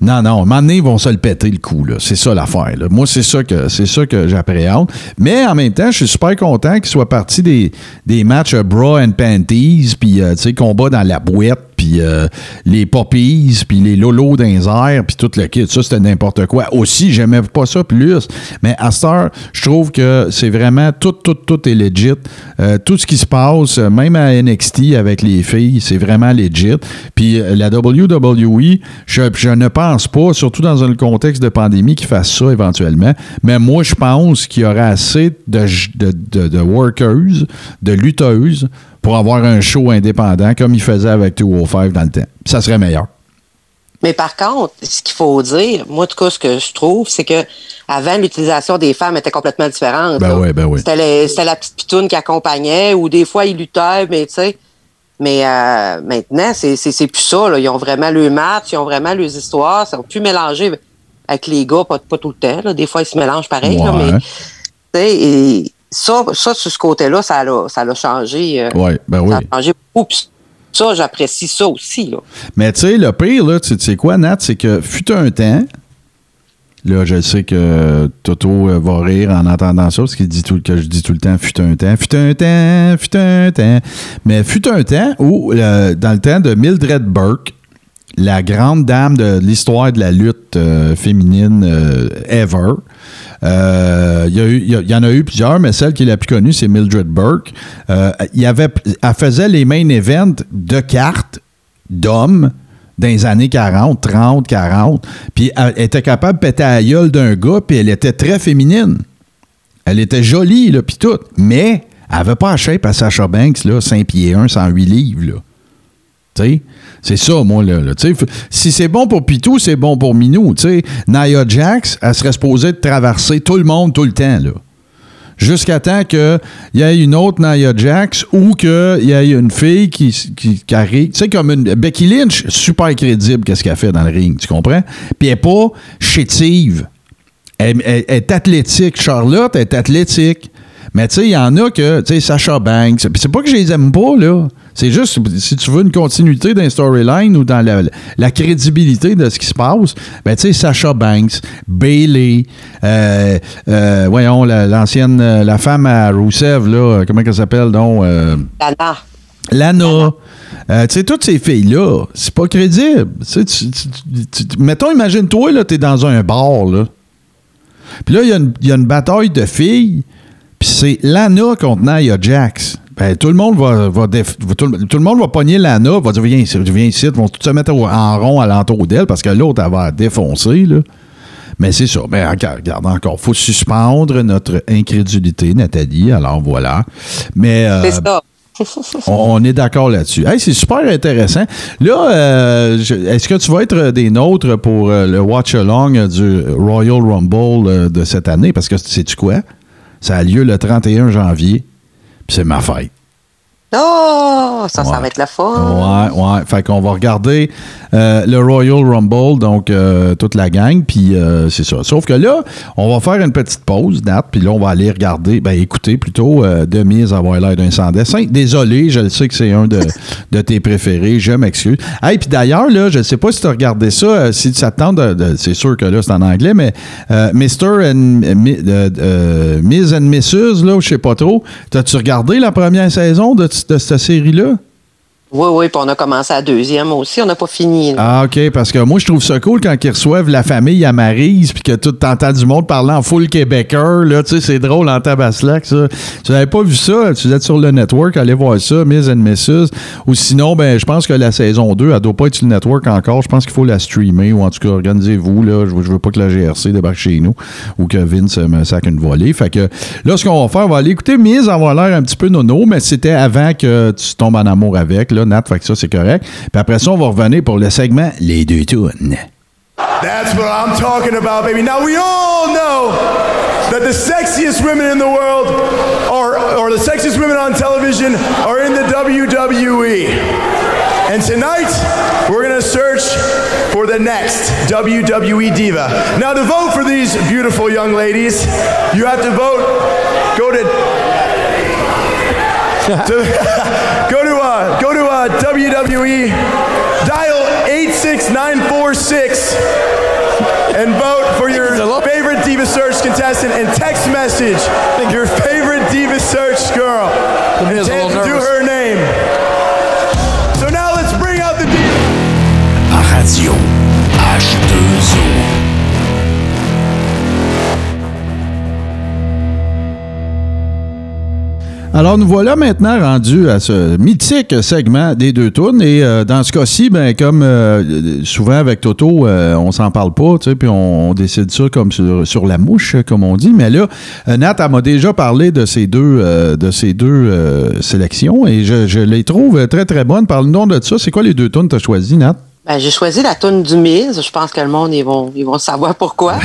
Non, non, à ils vont se le péter le coup. C'est ça l'affaire. Moi, c'est ça que c'est que j'appréhende. Mais en même temps, je suis super content qu'ils soient partis des, des matchs euh, bra and panties, puis euh, tu combat dans la boîte. Puis euh, les poppies, puis les lolos airs, puis tout le kit. Ça, c'était n'importe quoi. Aussi, j'aimais pas ça plus. Mais à cette heure, je trouve que c'est vraiment tout, tout, tout est legit. Euh, tout ce qui se passe, même à NXT avec les filles, c'est vraiment legit. Puis euh, la WWE, je, ne pense pas, surtout dans un contexte de pandémie, qu'ils fassent ça éventuellement. Mais moi, je pense qu'il y aura assez de, de workers, de lutteuses, pour avoir un show indépendant comme ils faisaient avec 205 dans le temps. Ça serait meilleur. Mais par contre, ce qu'il faut dire, moi, en tout cas, ce que je trouve, c'est que avant, l'utilisation des femmes était complètement différente. Ben oui, ben oui. C'était la petite pitoune qui accompagnait, ou des fois, ils luttaient, mais tu sais. Mais euh, maintenant, c'est plus ça. Là. Ils ont vraiment le match, ils ont vraiment leurs histoires. Ils sont plus mélangés avec les gars, pas, pas tout le temps. là. Des fois, ils se mélangent pareil. là, mais et ça, ça, sur ce côté-là, ça l'a ça changé. euh, Oui, ben oui. Ça a changé beaucoup. Ça, j'apprécie ça aussi. Là. Mais tu sais, le pire, là, tu sais quoi, Nat, c'est que fut un temps, là, je sais que Toto euh, va rire en entendant ça, parce qu'il dit tout, que je dis tout le temps, fut un temps, fut un temps, fut un temps. Mais fut un temps où, euh, dans le temps de Mildred Burke, la grande dame de l'histoire de la lutte euh, féminine euh, ever. Euh, Il y, a eu- il y en a eu plusieurs, mais celle qui est la plus connue, c'est Mildred Burke. Euh, elle faisait les main events de cartes d'hommes dans les années 40, 30, 40. Puis elle était capable de péter à la gueule d'un gars, puis elle était très féminine. Elle était jolie, là, puis tout. Mais elle avait pas la shape à Sacha Banks, là, 5 pieds 1, 108 livres. C'est ça, moi, là. là. Si c'est bon pour Pitou, c'est bon pour Minou. Tu sais, Nia Jax, elle serait supposée de traverser tout le monde tout le temps, là. Jusqu'à temps qu'il y ait une autre Nia Jax ou qu'il y ait une fille qui, qui, arrive. Tu sais, comme Becky Lynch, super crédible, qu'est-ce qu'elle fait dans le ring, tu comprends? Puis elle n'est pas chétive. Elle, elle- elle est athlétique. Charlotte est athlétique. Mais tu sais, il y en a que, tu sais, Sacha Banks. C'est pas que je les aime pas, là. C'est juste, si tu veux une continuité d'un storyline ou dans la, la crédibilité de ce qui se passe, ben tu sais, Sacha Banks, Bailey, euh, euh, voyons, la- l'ancienne, euh, la femme à Rousseff, là, comment elle s'appelle, donc? euh, Lana. Lana. Euh, tu sais, toutes ces filles-là, c'est pas crédible. Tu mettons, imagine-toi, là, t'es dans un bar, là. Puis là, il y a une- il y, a une bataille de filles, puis c'est Lana contre Nia Jax. Ben, tout le monde va, va déf- tout, le- tout le monde va pogner Lana, va dire viens ici, viens ici, ils vont tous se mettre en rond alentour d'elle parce que l'autre, elle va défoncer, là. Mais c'est ça. Mais regarde, encore, faut suspendre notre incrédulité, Nathalie. Alors voilà. Mais euh, C'est ça. on, on est d'accord là-dessus. Hey, c'est super intéressant. Là, euh, est-ce que tu vas être des nôtres pour euh, le watch-along du Royal Rumble de cette année? Parce que sais-tu quoi? Ça a lieu le 31 janvier, c'est ma fête. Oh, ça, ça va être la fun. Ouais, ouais. Fait qu'on va regarder euh, le Royal Rumble, donc euh, toute la gang, puis euh, c'est ça. Sauf que là, on va faire une petite pause, Nat, puis là, on va aller regarder, ben écouter plutôt de mise avoir l'air d'un sans dessin. Désolé, je le sais que c'est un de, de tes préférés, je m'excuse. Hey, puis d'ailleurs, là, je sais pas si tu as regardé ça, si ça te tente, c'est sûr que là, c'est en anglais, mais Mr. and Mi- Ms. and Mrs., là, je sais pas trop, t'as-tu regardé la première saison de, de cette série-là? Oui, oui, puis on a commencé à deuxième aussi. On n'a pas fini. Ah, OK, parce que moi, je trouve ça cool quand ils reçoivent la famille à Maryse puis que tout t'entends du monde parler en full québécois. Là, tu sais, c'est drôle en tabaslac, ça. Tu n'avais pas vu ça, tu êtes sur le network, allez voir ça, Miss and Mrs. Ou sinon, ben, je pense que la saison 2, elle doit pas être sur le network encore. Je pense qu'il faut la streamer ou en tout cas, organisez-vous, là. Je veux, je veux pas que la GRC débarque chez nous ou que Vince me sac une volée. Fait que là, ce qu'on va faire, on va aller écouter Miss avoir l'air un petit peu nono, mais c'était avant que tu tombes en amour avec, Nat. Fait que ça, c'est correct. Puis après ça, on va revenir pour le segment Les deux tunes. That's what I'm talking about, baby. Now we all know that the sexiest women in the world are, or the sexiest women on television are in the WWE. And tonight, we're gonna search for the next WWE diva. Now, to vote for these beautiful young ladies, you have to vote. Go to to- go to to WWE, dial eight six nine four six, and vote for your favorite Diva Search contestant and text message your favorite Diva Search girl. And Alors, nous voilà maintenant rendus à ce mythique segment des deux tournes. Et euh, dans ce cas-ci, ben, comme euh, souvent avec Toto, euh, on s'en parle pas, tu sais, puis on, on décide ça comme sur, sur la mouche, comme on dit. Mais là, euh, Nat, elle m'a déjà parlé de ces deux, euh, de ces deux euh, sélections et je, je les trouve très, très bonnes. Parle-nous de ça. C'est quoi les deux tournes que tu as choisies, Nat? Ben, j'ai choisi la toune du Miz. Je pense que le monde, ils vont, ils vont savoir pourquoi.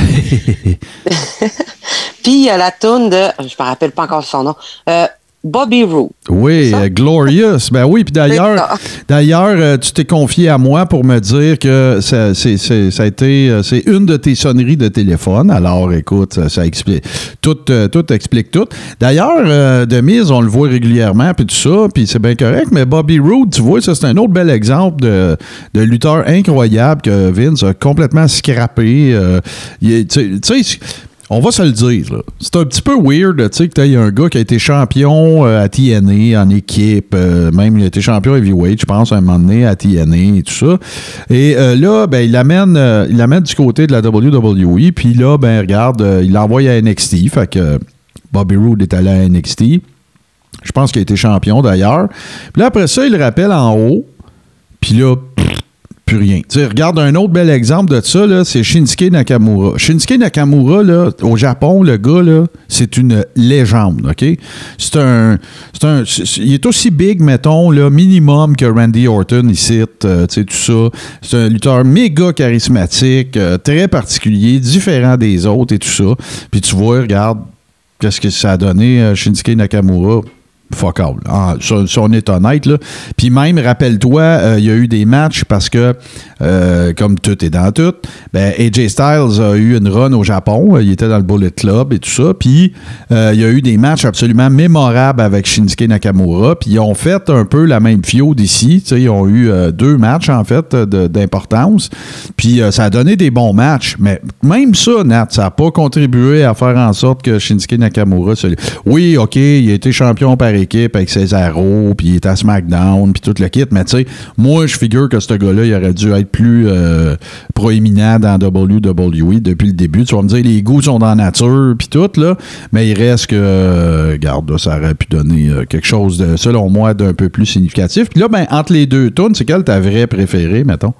Puis il y a la toune de, je me rappelle pas encore son nom, euh, Bobby Roode. Oui, euh, Glorious. Ben oui, puis d'ailleurs, d'ailleurs, euh, tu t'es confié à moi pour me dire que ça, c'est, c'est- ça a été, euh, c'est une de tes sonneries de téléphone. Alors, écoute, ça, ça explique tout, tout explique tout. D'ailleurs, de mise, on le voit régulièrement, puis tout ça, puis c'est bien correct. Mais Bobby Roode, tu vois, ça c'est un autre bel exemple de, de lutteur incroyable que Vince a complètement scrappé. euh, tu sais. On va se le dire. C'est un petit peu weird, tu que t'aies un gars qui a été champion euh, à TNA en équipe, euh, même il a été champion heavyweight, je pense, à un moment donné à TNA et tout ça. Et euh, là, ben, il l'amène, euh, il du côté de la WWE, puis là, ben, regarde, il l'envoie à NXT, fait que Bobby Roode est allé à NXT. Je pense qu'il a été champion d'ailleurs. Puis là, après ça, il le rappelle en haut, puis là, plus rien. Tu regarde un autre bel exemple de ça, c'est Shinsuke Nakamura. Shinsuke Nakamura, là, au Japon, le gars, là, c'est une légende, OK? C'est un. un il est aussi big, mettons, là, minimum que Randy Orton ici, euh, tu sais, tout ça. C'est un lutteur méga charismatique, euh, très particulier, différent des autres et tout ça. Puis tu vois, regarde, qu'est-ce que ça a donné, euh, Shinsuke Nakamura? Fuck all. Ah, ça, ça, on est honnête. Là. Puis même, rappelle-toi, euh, il y a eu des matchs parce que, euh, comme tout est dans tout, ben, AJ Styles a eu une run au Japon. Il était dans le Bullet Club et tout ça. Puis euh, il y a eu des matchs absolument mémorables avec Shinsuke Nakamura. Puis ils ont fait un peu la même fio d'ici. Ils ont eu euh, deux matchs, en fait, d'importance. Puis euh, ça a donné des bons matchs. Mais même ça, Nat, ça n'a pas contribué à faire en sorte que Shinsuke Nakamura... se- Oui, OK, il a été champion par équipe avec Cesaro, puis il est à SmackDown, puis tout le kit. Mais tu sais, moi, je figure que ce gars-là, il aurait dû être plus euh, proéminent dans WWE depuis le début. Tu vas me dire, les goûts sont dans la nature, puis tout, là. Mais il reste que, euh, regarde, là, ça aurait pu donner euh, quelque chose, de, selon moi, d'un peu plus significatif. Puis là, ben, entre les deux tunes, c'est quelle ta vraie préférée, mettons?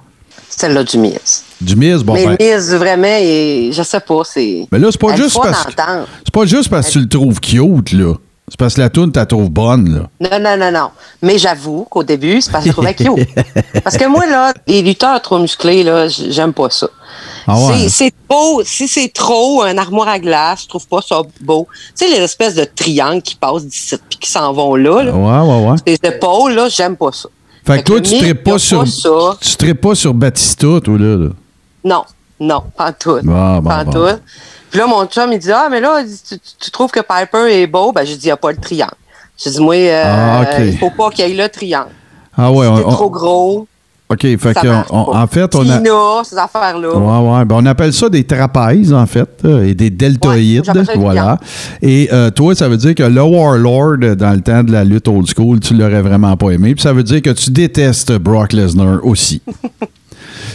Celle-là du Miz. Du Miz, bon, Mais ben. Miz, vraiment, et, je sais pas, c'est. Mais là, c'est pas juste parce que. pas juste parce que tu le trouves cute, là. C'est parce que la toune, tu la trouves bonne, là. Non, non, non, non. Mais j'avoue qu'au début, c'est parce que je trouvais cute. parce que moi, là, les lutteurs trop musclés, là, j'aime pas ça. Ah ouais? C'est- beau. Si c'est trop un armoire à glace, je trouve pas ça beau. Tu sais, les espèces de triangles qui passent d'ici puis qui s'en vont là, là. Ouais, ouais, ouais. Les épaules, là, j'aime pas ça. Fait que toi, tu a pas sur. ça. Tu pas sur Batista, toi, là. là. Non, non, pas en tout. Bon, bon, pas en bon. tout. Puis là, mon chum, il dit Ah, mais là, tu, trouves que Piper est beau? Ben, j'ai dit Il n'y a pas le triangle. J'ai dit Moi, euh, Ah, il faut pas qu'il y ait le triangle. Ah ouais, C'est on- trop on- gros. OK, fait que, on- en fait, on a. Tina, ces affaires-là. Ouais, ouais. Ben, on appelle ça des trapèzes, en fait, euh, et des deltoïdes. voilà. Et euh, toi, ça veut dire que le Warlord, euh, dans le temps de la lutte old school, tu l'aurais vraiment pas aimé. Puis ça veut dire que tu détestes Brock Lesnar aussi.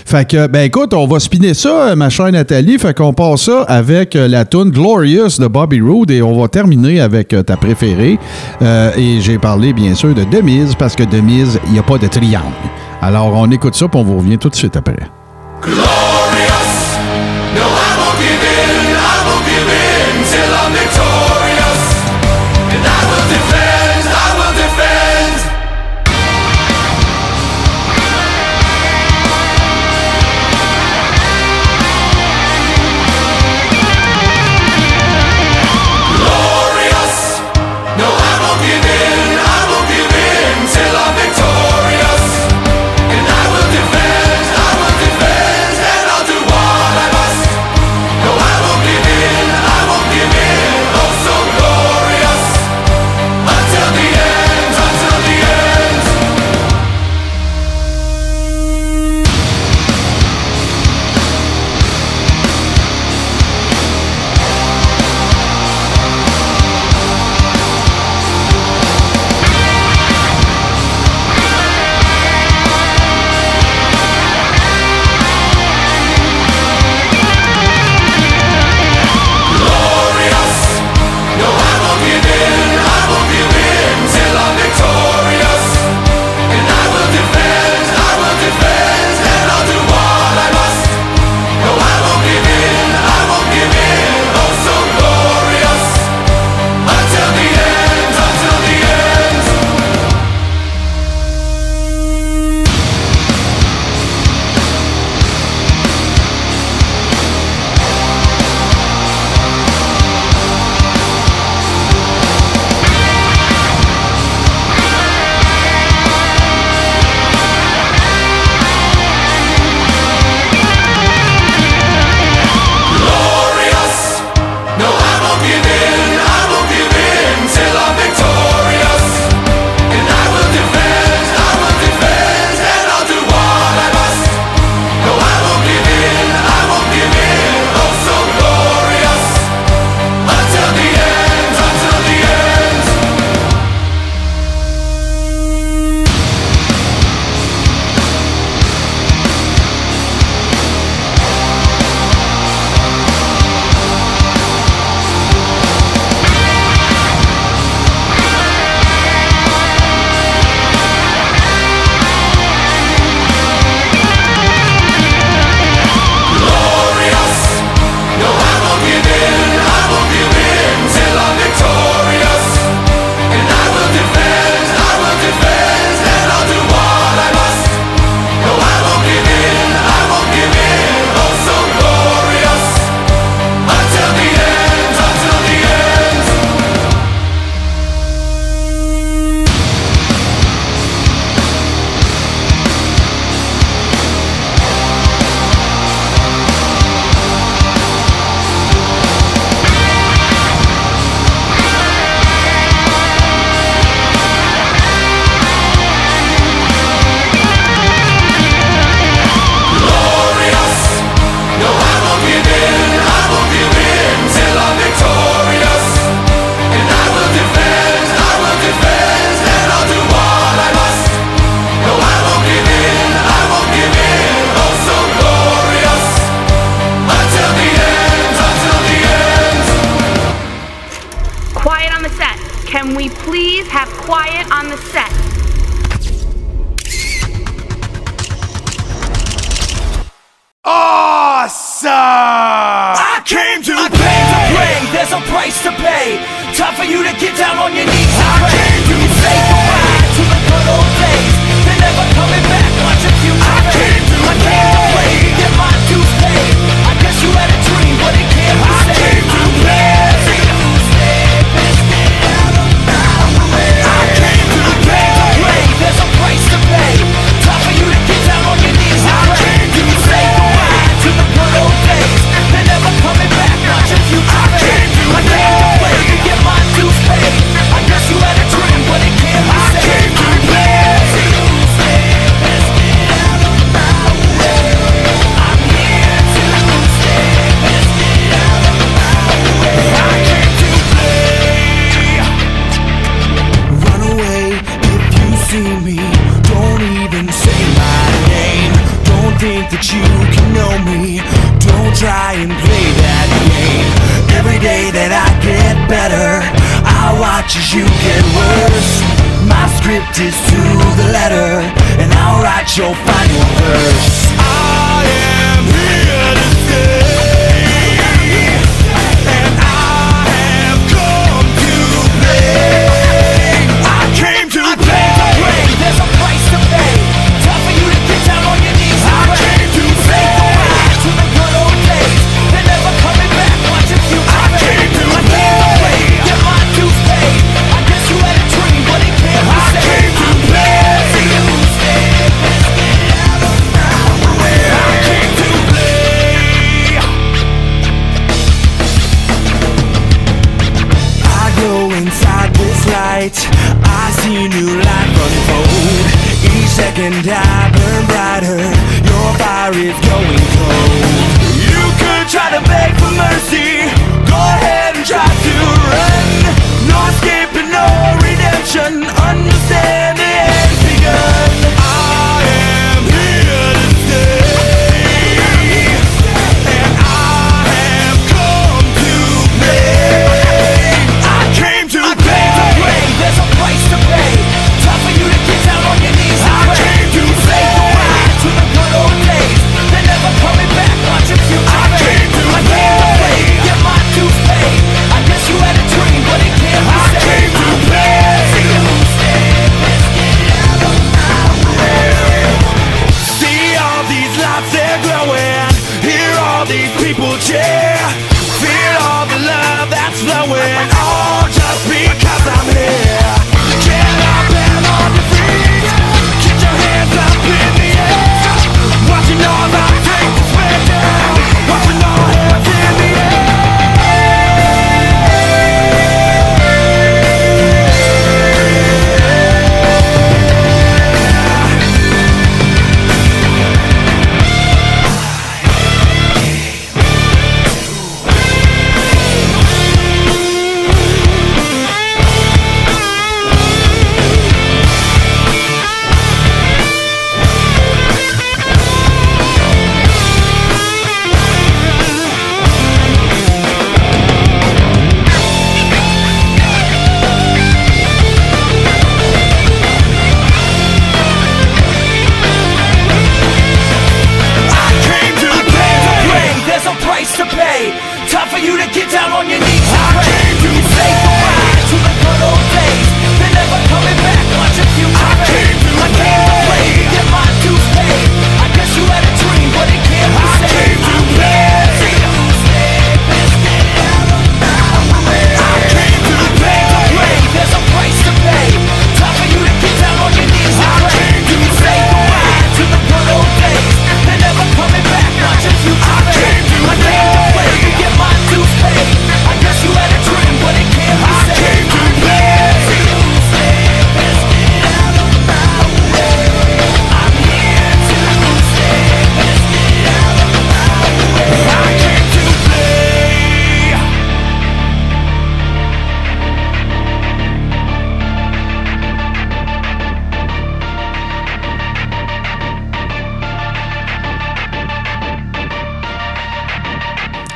Fait que, ben écoute, on va spinner ça, ma chère Nathalie. Fait qu'on passe ça avec euh, la tune Glorious de Bobby Roode et on va terminer avec euh, ta préférée. Euh, et j'ai parlé, bien sûr, de Demise parce que Demise, il n'y a pas de triangle. Alors, on écoute ça, puis on vous revient tout de suite après. awesome! I came to I pay. came to play. There's a price to pay. Tough for you to get down on your knees. I pray. came to play. script is to the letter, and I'll write your final verse.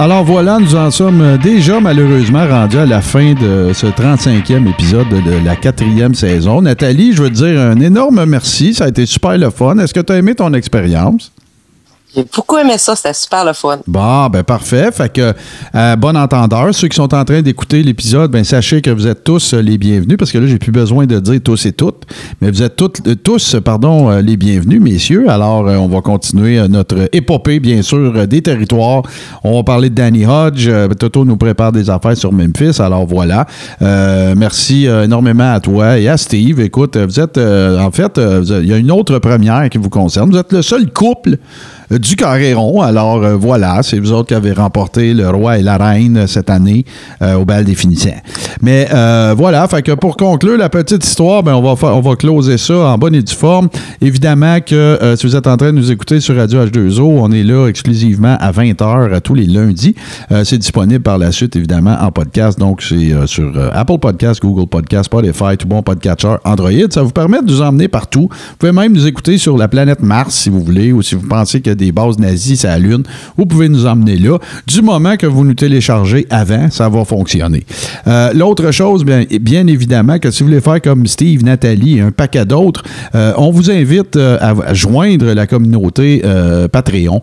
Alors voilà, nous en sommes déjà malheureusement rendus à la fin de ce 35e épisode de la quatrième saison. Nathalie, je veux te dire un énorme merci. Ça a été super le fun. Est-ce que tu as aimé ton expérience? J'ai beaucoup aimé ça, c'était super le fun. Bon, ben parfait. Fait que, euh, bon entendeur, ceux qui sont en train d'écouter l'épisode, ben sachez que vous êtes tous euh, les bienvenus, parce que là, j'ai plus besoin de dire tous et toutes, mais vous êtes toutes, euh, tous, pardon, les bienvenus, messieurs. Alors, on va continuer notre épopée, bien sûr, des territoires. On va parler de Danny Hodge. Toto nous prépare des affaires sur Memphis. Alors, voilà. Merci énormément à toi et à Steve. Écoute, vous êtes, en fait, il y a une autre première qui vous concerne. Vous êtes le seul couple du carré rond. Alors euh, voilà, c'est vous autres qui avez remporté le roi et la reine euh, cette année euh, au bal des finissants. Mais euh, voilà, pour conclure la petite histoire, ben on va on va closer ça en bonne et due forme. Évidemment que euh, si vous êtes en train de nous écouter sur Radio H2O, on est là exclusivement à 20h tous les lundis. Euh, c'est disponible par la suite évidemment en podcast. Donc c'est euh, sur euh, Apple Podcast, Google Podcast, Spotify, tout bon podcatcher, Android. Ça vous permet de nous emmener partout. Vous pouvez même nous écouter sur la planète Mars si vous voulez, ou si vous pensez qu'il y a des bases nazies sur la Lune, vous pouvez nous emmener là. Du moment que vous nous téléchargez avant, ça va fonctionner. Euh, L'autre chose, bien, évidemment, que si vous voulez faire comme Steve, Nathalie et un paquet d'autres, euh, on vous invite euh, à, joindre la communauté Patreon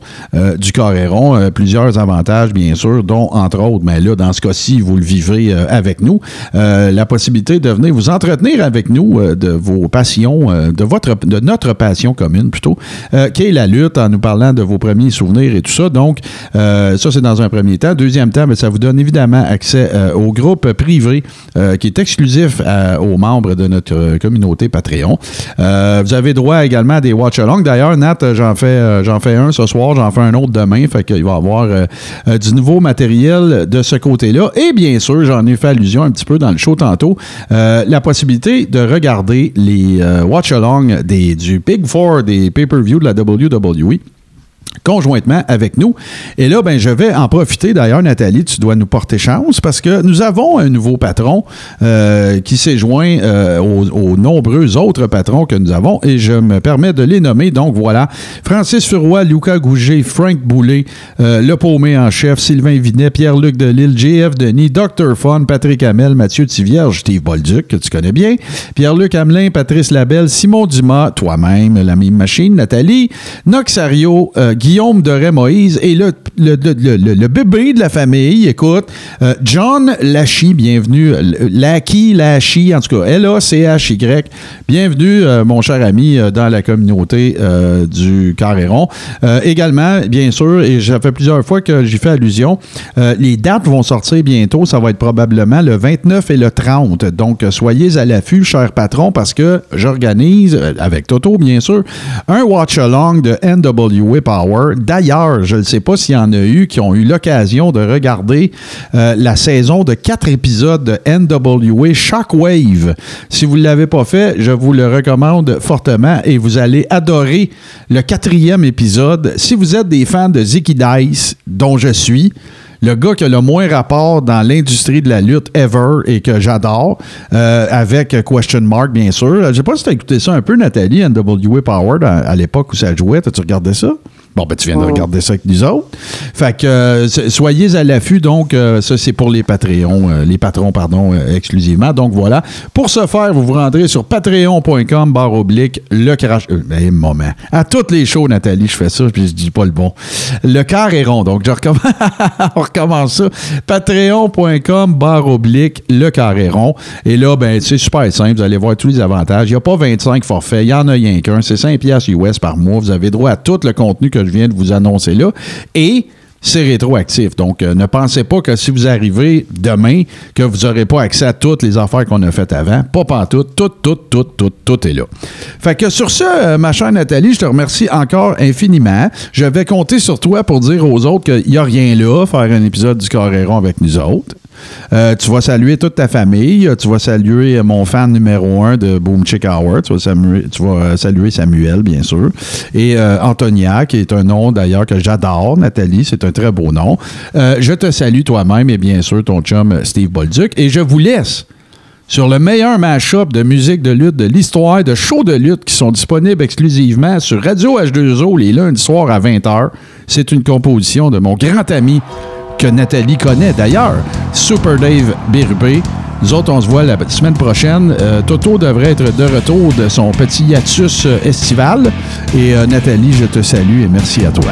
du Coréron. Plusieurs avantages, bien sûr, dont, entre autres, mais là, dans ce cas-ci, vous le vivrez avec nous. La possibilité de venir vous entretenir avec nous de vos passions, de, votre, de notre passion commune plutôt, qui est la lutte, en nous parlant de vos premiers souvenirs et tout ça. Donc, euh, ça, c'est dans un premier temps. Deuxième temps, ben, ça vous donne évidemment accès euh, au groupe privé euh, qui est exclusif aux membres de notre communauté Patreon. Vous avez droit également à des watch-alongs. D'ailleurs, Nat, j'en fais, fais un ce soir, j'en fais un autre demain. Fait qu'il va y avoir du nouveau matériel de ce côté-là. Et bien sûr, j'en ai fait allusion un petit peu dans le show tantôt, la possibilité de regarder les watch-alongs du Big Four des pay-per-view de la WWE conjointement avec nous. Et là, ben, je vais en profiter. D'ailleurs, Nathalie, tu dois nous porter chance parce que nous avons un nouveau patron euh, qui s'est joint euh, aux, nombreux autres patrons que nous avons et je me permets de les nommer. Donc voilà, Francis Furoy, Lucas Gouget, Frank Boulet, euh, Le Paumé en chef, Sylvain Vinet, Pierre-Luc Delille, JF Denis, Dr. Fun, Patrick Hamel, Mathieu Tivierge, Steve Bolduc, que tu connais bien, Pierre-Luc Hamelin, Patrice Labelle, Simon Dumas, toi-même, la machine, Nathalie, Noxario, euh, Guillaume Doré Moïse et le, le, bébé de la famille, écoute, euh, John Lachy, bienvenue, euh, Lacky, Lachy, en tout cas, L-A-C-H-Y, bienvenue, euh, mon cher ami, euh, dans la communauté euh, du Carréron. Euh, également, bien sûr, et ça fait plusieurs fois que j'y fais allusion, euh, les dates vont sortir bientôt, ça va être probablement le 29 et le 30, donc euh, soyez à l'affût, cher patron, parce que j'organise, euh, avec Toto, bien sûr, un watch-along de NWA D'ailleurs, je ne sais pas s'il y en a eu qui ont eu l'occasion de regarder euh, la saison de quatre épisodes de NWA Shockwave. Si vous ne l'avez pas fait, je vous le recommande fortement et vous allez adorer le quatrième épisode. Si vous êtes des fans de Zicky Dice, dont je suis, le gars qui a le moins rapport dans l'industrie de la lutte ever et que j'adore, euh, avec Question Mark, bien sûr. Je sais pas si tu as écouté ça un peu, Nathalie, NWA Power, à, l'époque où ça jouait. As-tu regardé ça? Bon, ben, tu viens de regarder ça avec nous autres. Fait que euh, so- soyez à l'affût. Donc, euh, ça, c'est pour les Patreons, euh, les patrons, pardon, exclusivement. Donc, voilà. Pour ce faire, vous vous rendrez sur patreon.com, barre oblique, le crash. Ben, moment. À toutes les shows, Nathalie, je fais ça, puis je dis pas le bon. Le quart est rond. Donc, je recommence, on recommence ça. Patreon.com, barre oblique, le carré rond. Et là, ben, c'est super simple. Vous allez voir tous les avantages. Il n'y a pas 25 forfaits. Il y en a rien qu'un. C'est 5 piastres US par mois. Vous avez droit à tout le contenu que je viens de vous annoncer là. Et c'est rétroactif. Donc, euh, ne pensez pas que si vous arrivez demain, que vous n'aurez pas accès à toutes les affaires qu'on a faites avant. Pas pantoute. Tout, tout, tout, tout, tout est là. Fait que sur ce, euh, ma chère Nathalie, je te remercie encore infiniment. Je vais compter sur toi pour dire aux autres qu'il n'y a rien là, faire un épisode du Coréron avec nous autres. Euh, tu vas saluer toute ta famille. Tu vas saluer mon fan numéro un de Boom Chick Hour. Tu vas, euh, saluer Samuel, bien sûr. Et euh, Antonia, qui est un nom d'ailleurs que j'adore. Nathalie, c'est un très beau nom. Euh, je te salue toi-même et bien sûr ton chum euh, Steve Bolduc. Et je vous laisse sur le meilleur mash-up de musique de lutte de l'histoire, de shows de lutte qui sont disponibles exclusivement sur Radio H2O les lundis soirs à 20h. C'est une composition de mon grand ami que Nathalie connaît d'ailleurs, Super Dave Bérubé. Nous autres, on se voit la semaine prochaine. Euh, Toto devrait être de retour de son petit hiatus euh, estival. Et euh, Nathalie, je te salue et merci à toi.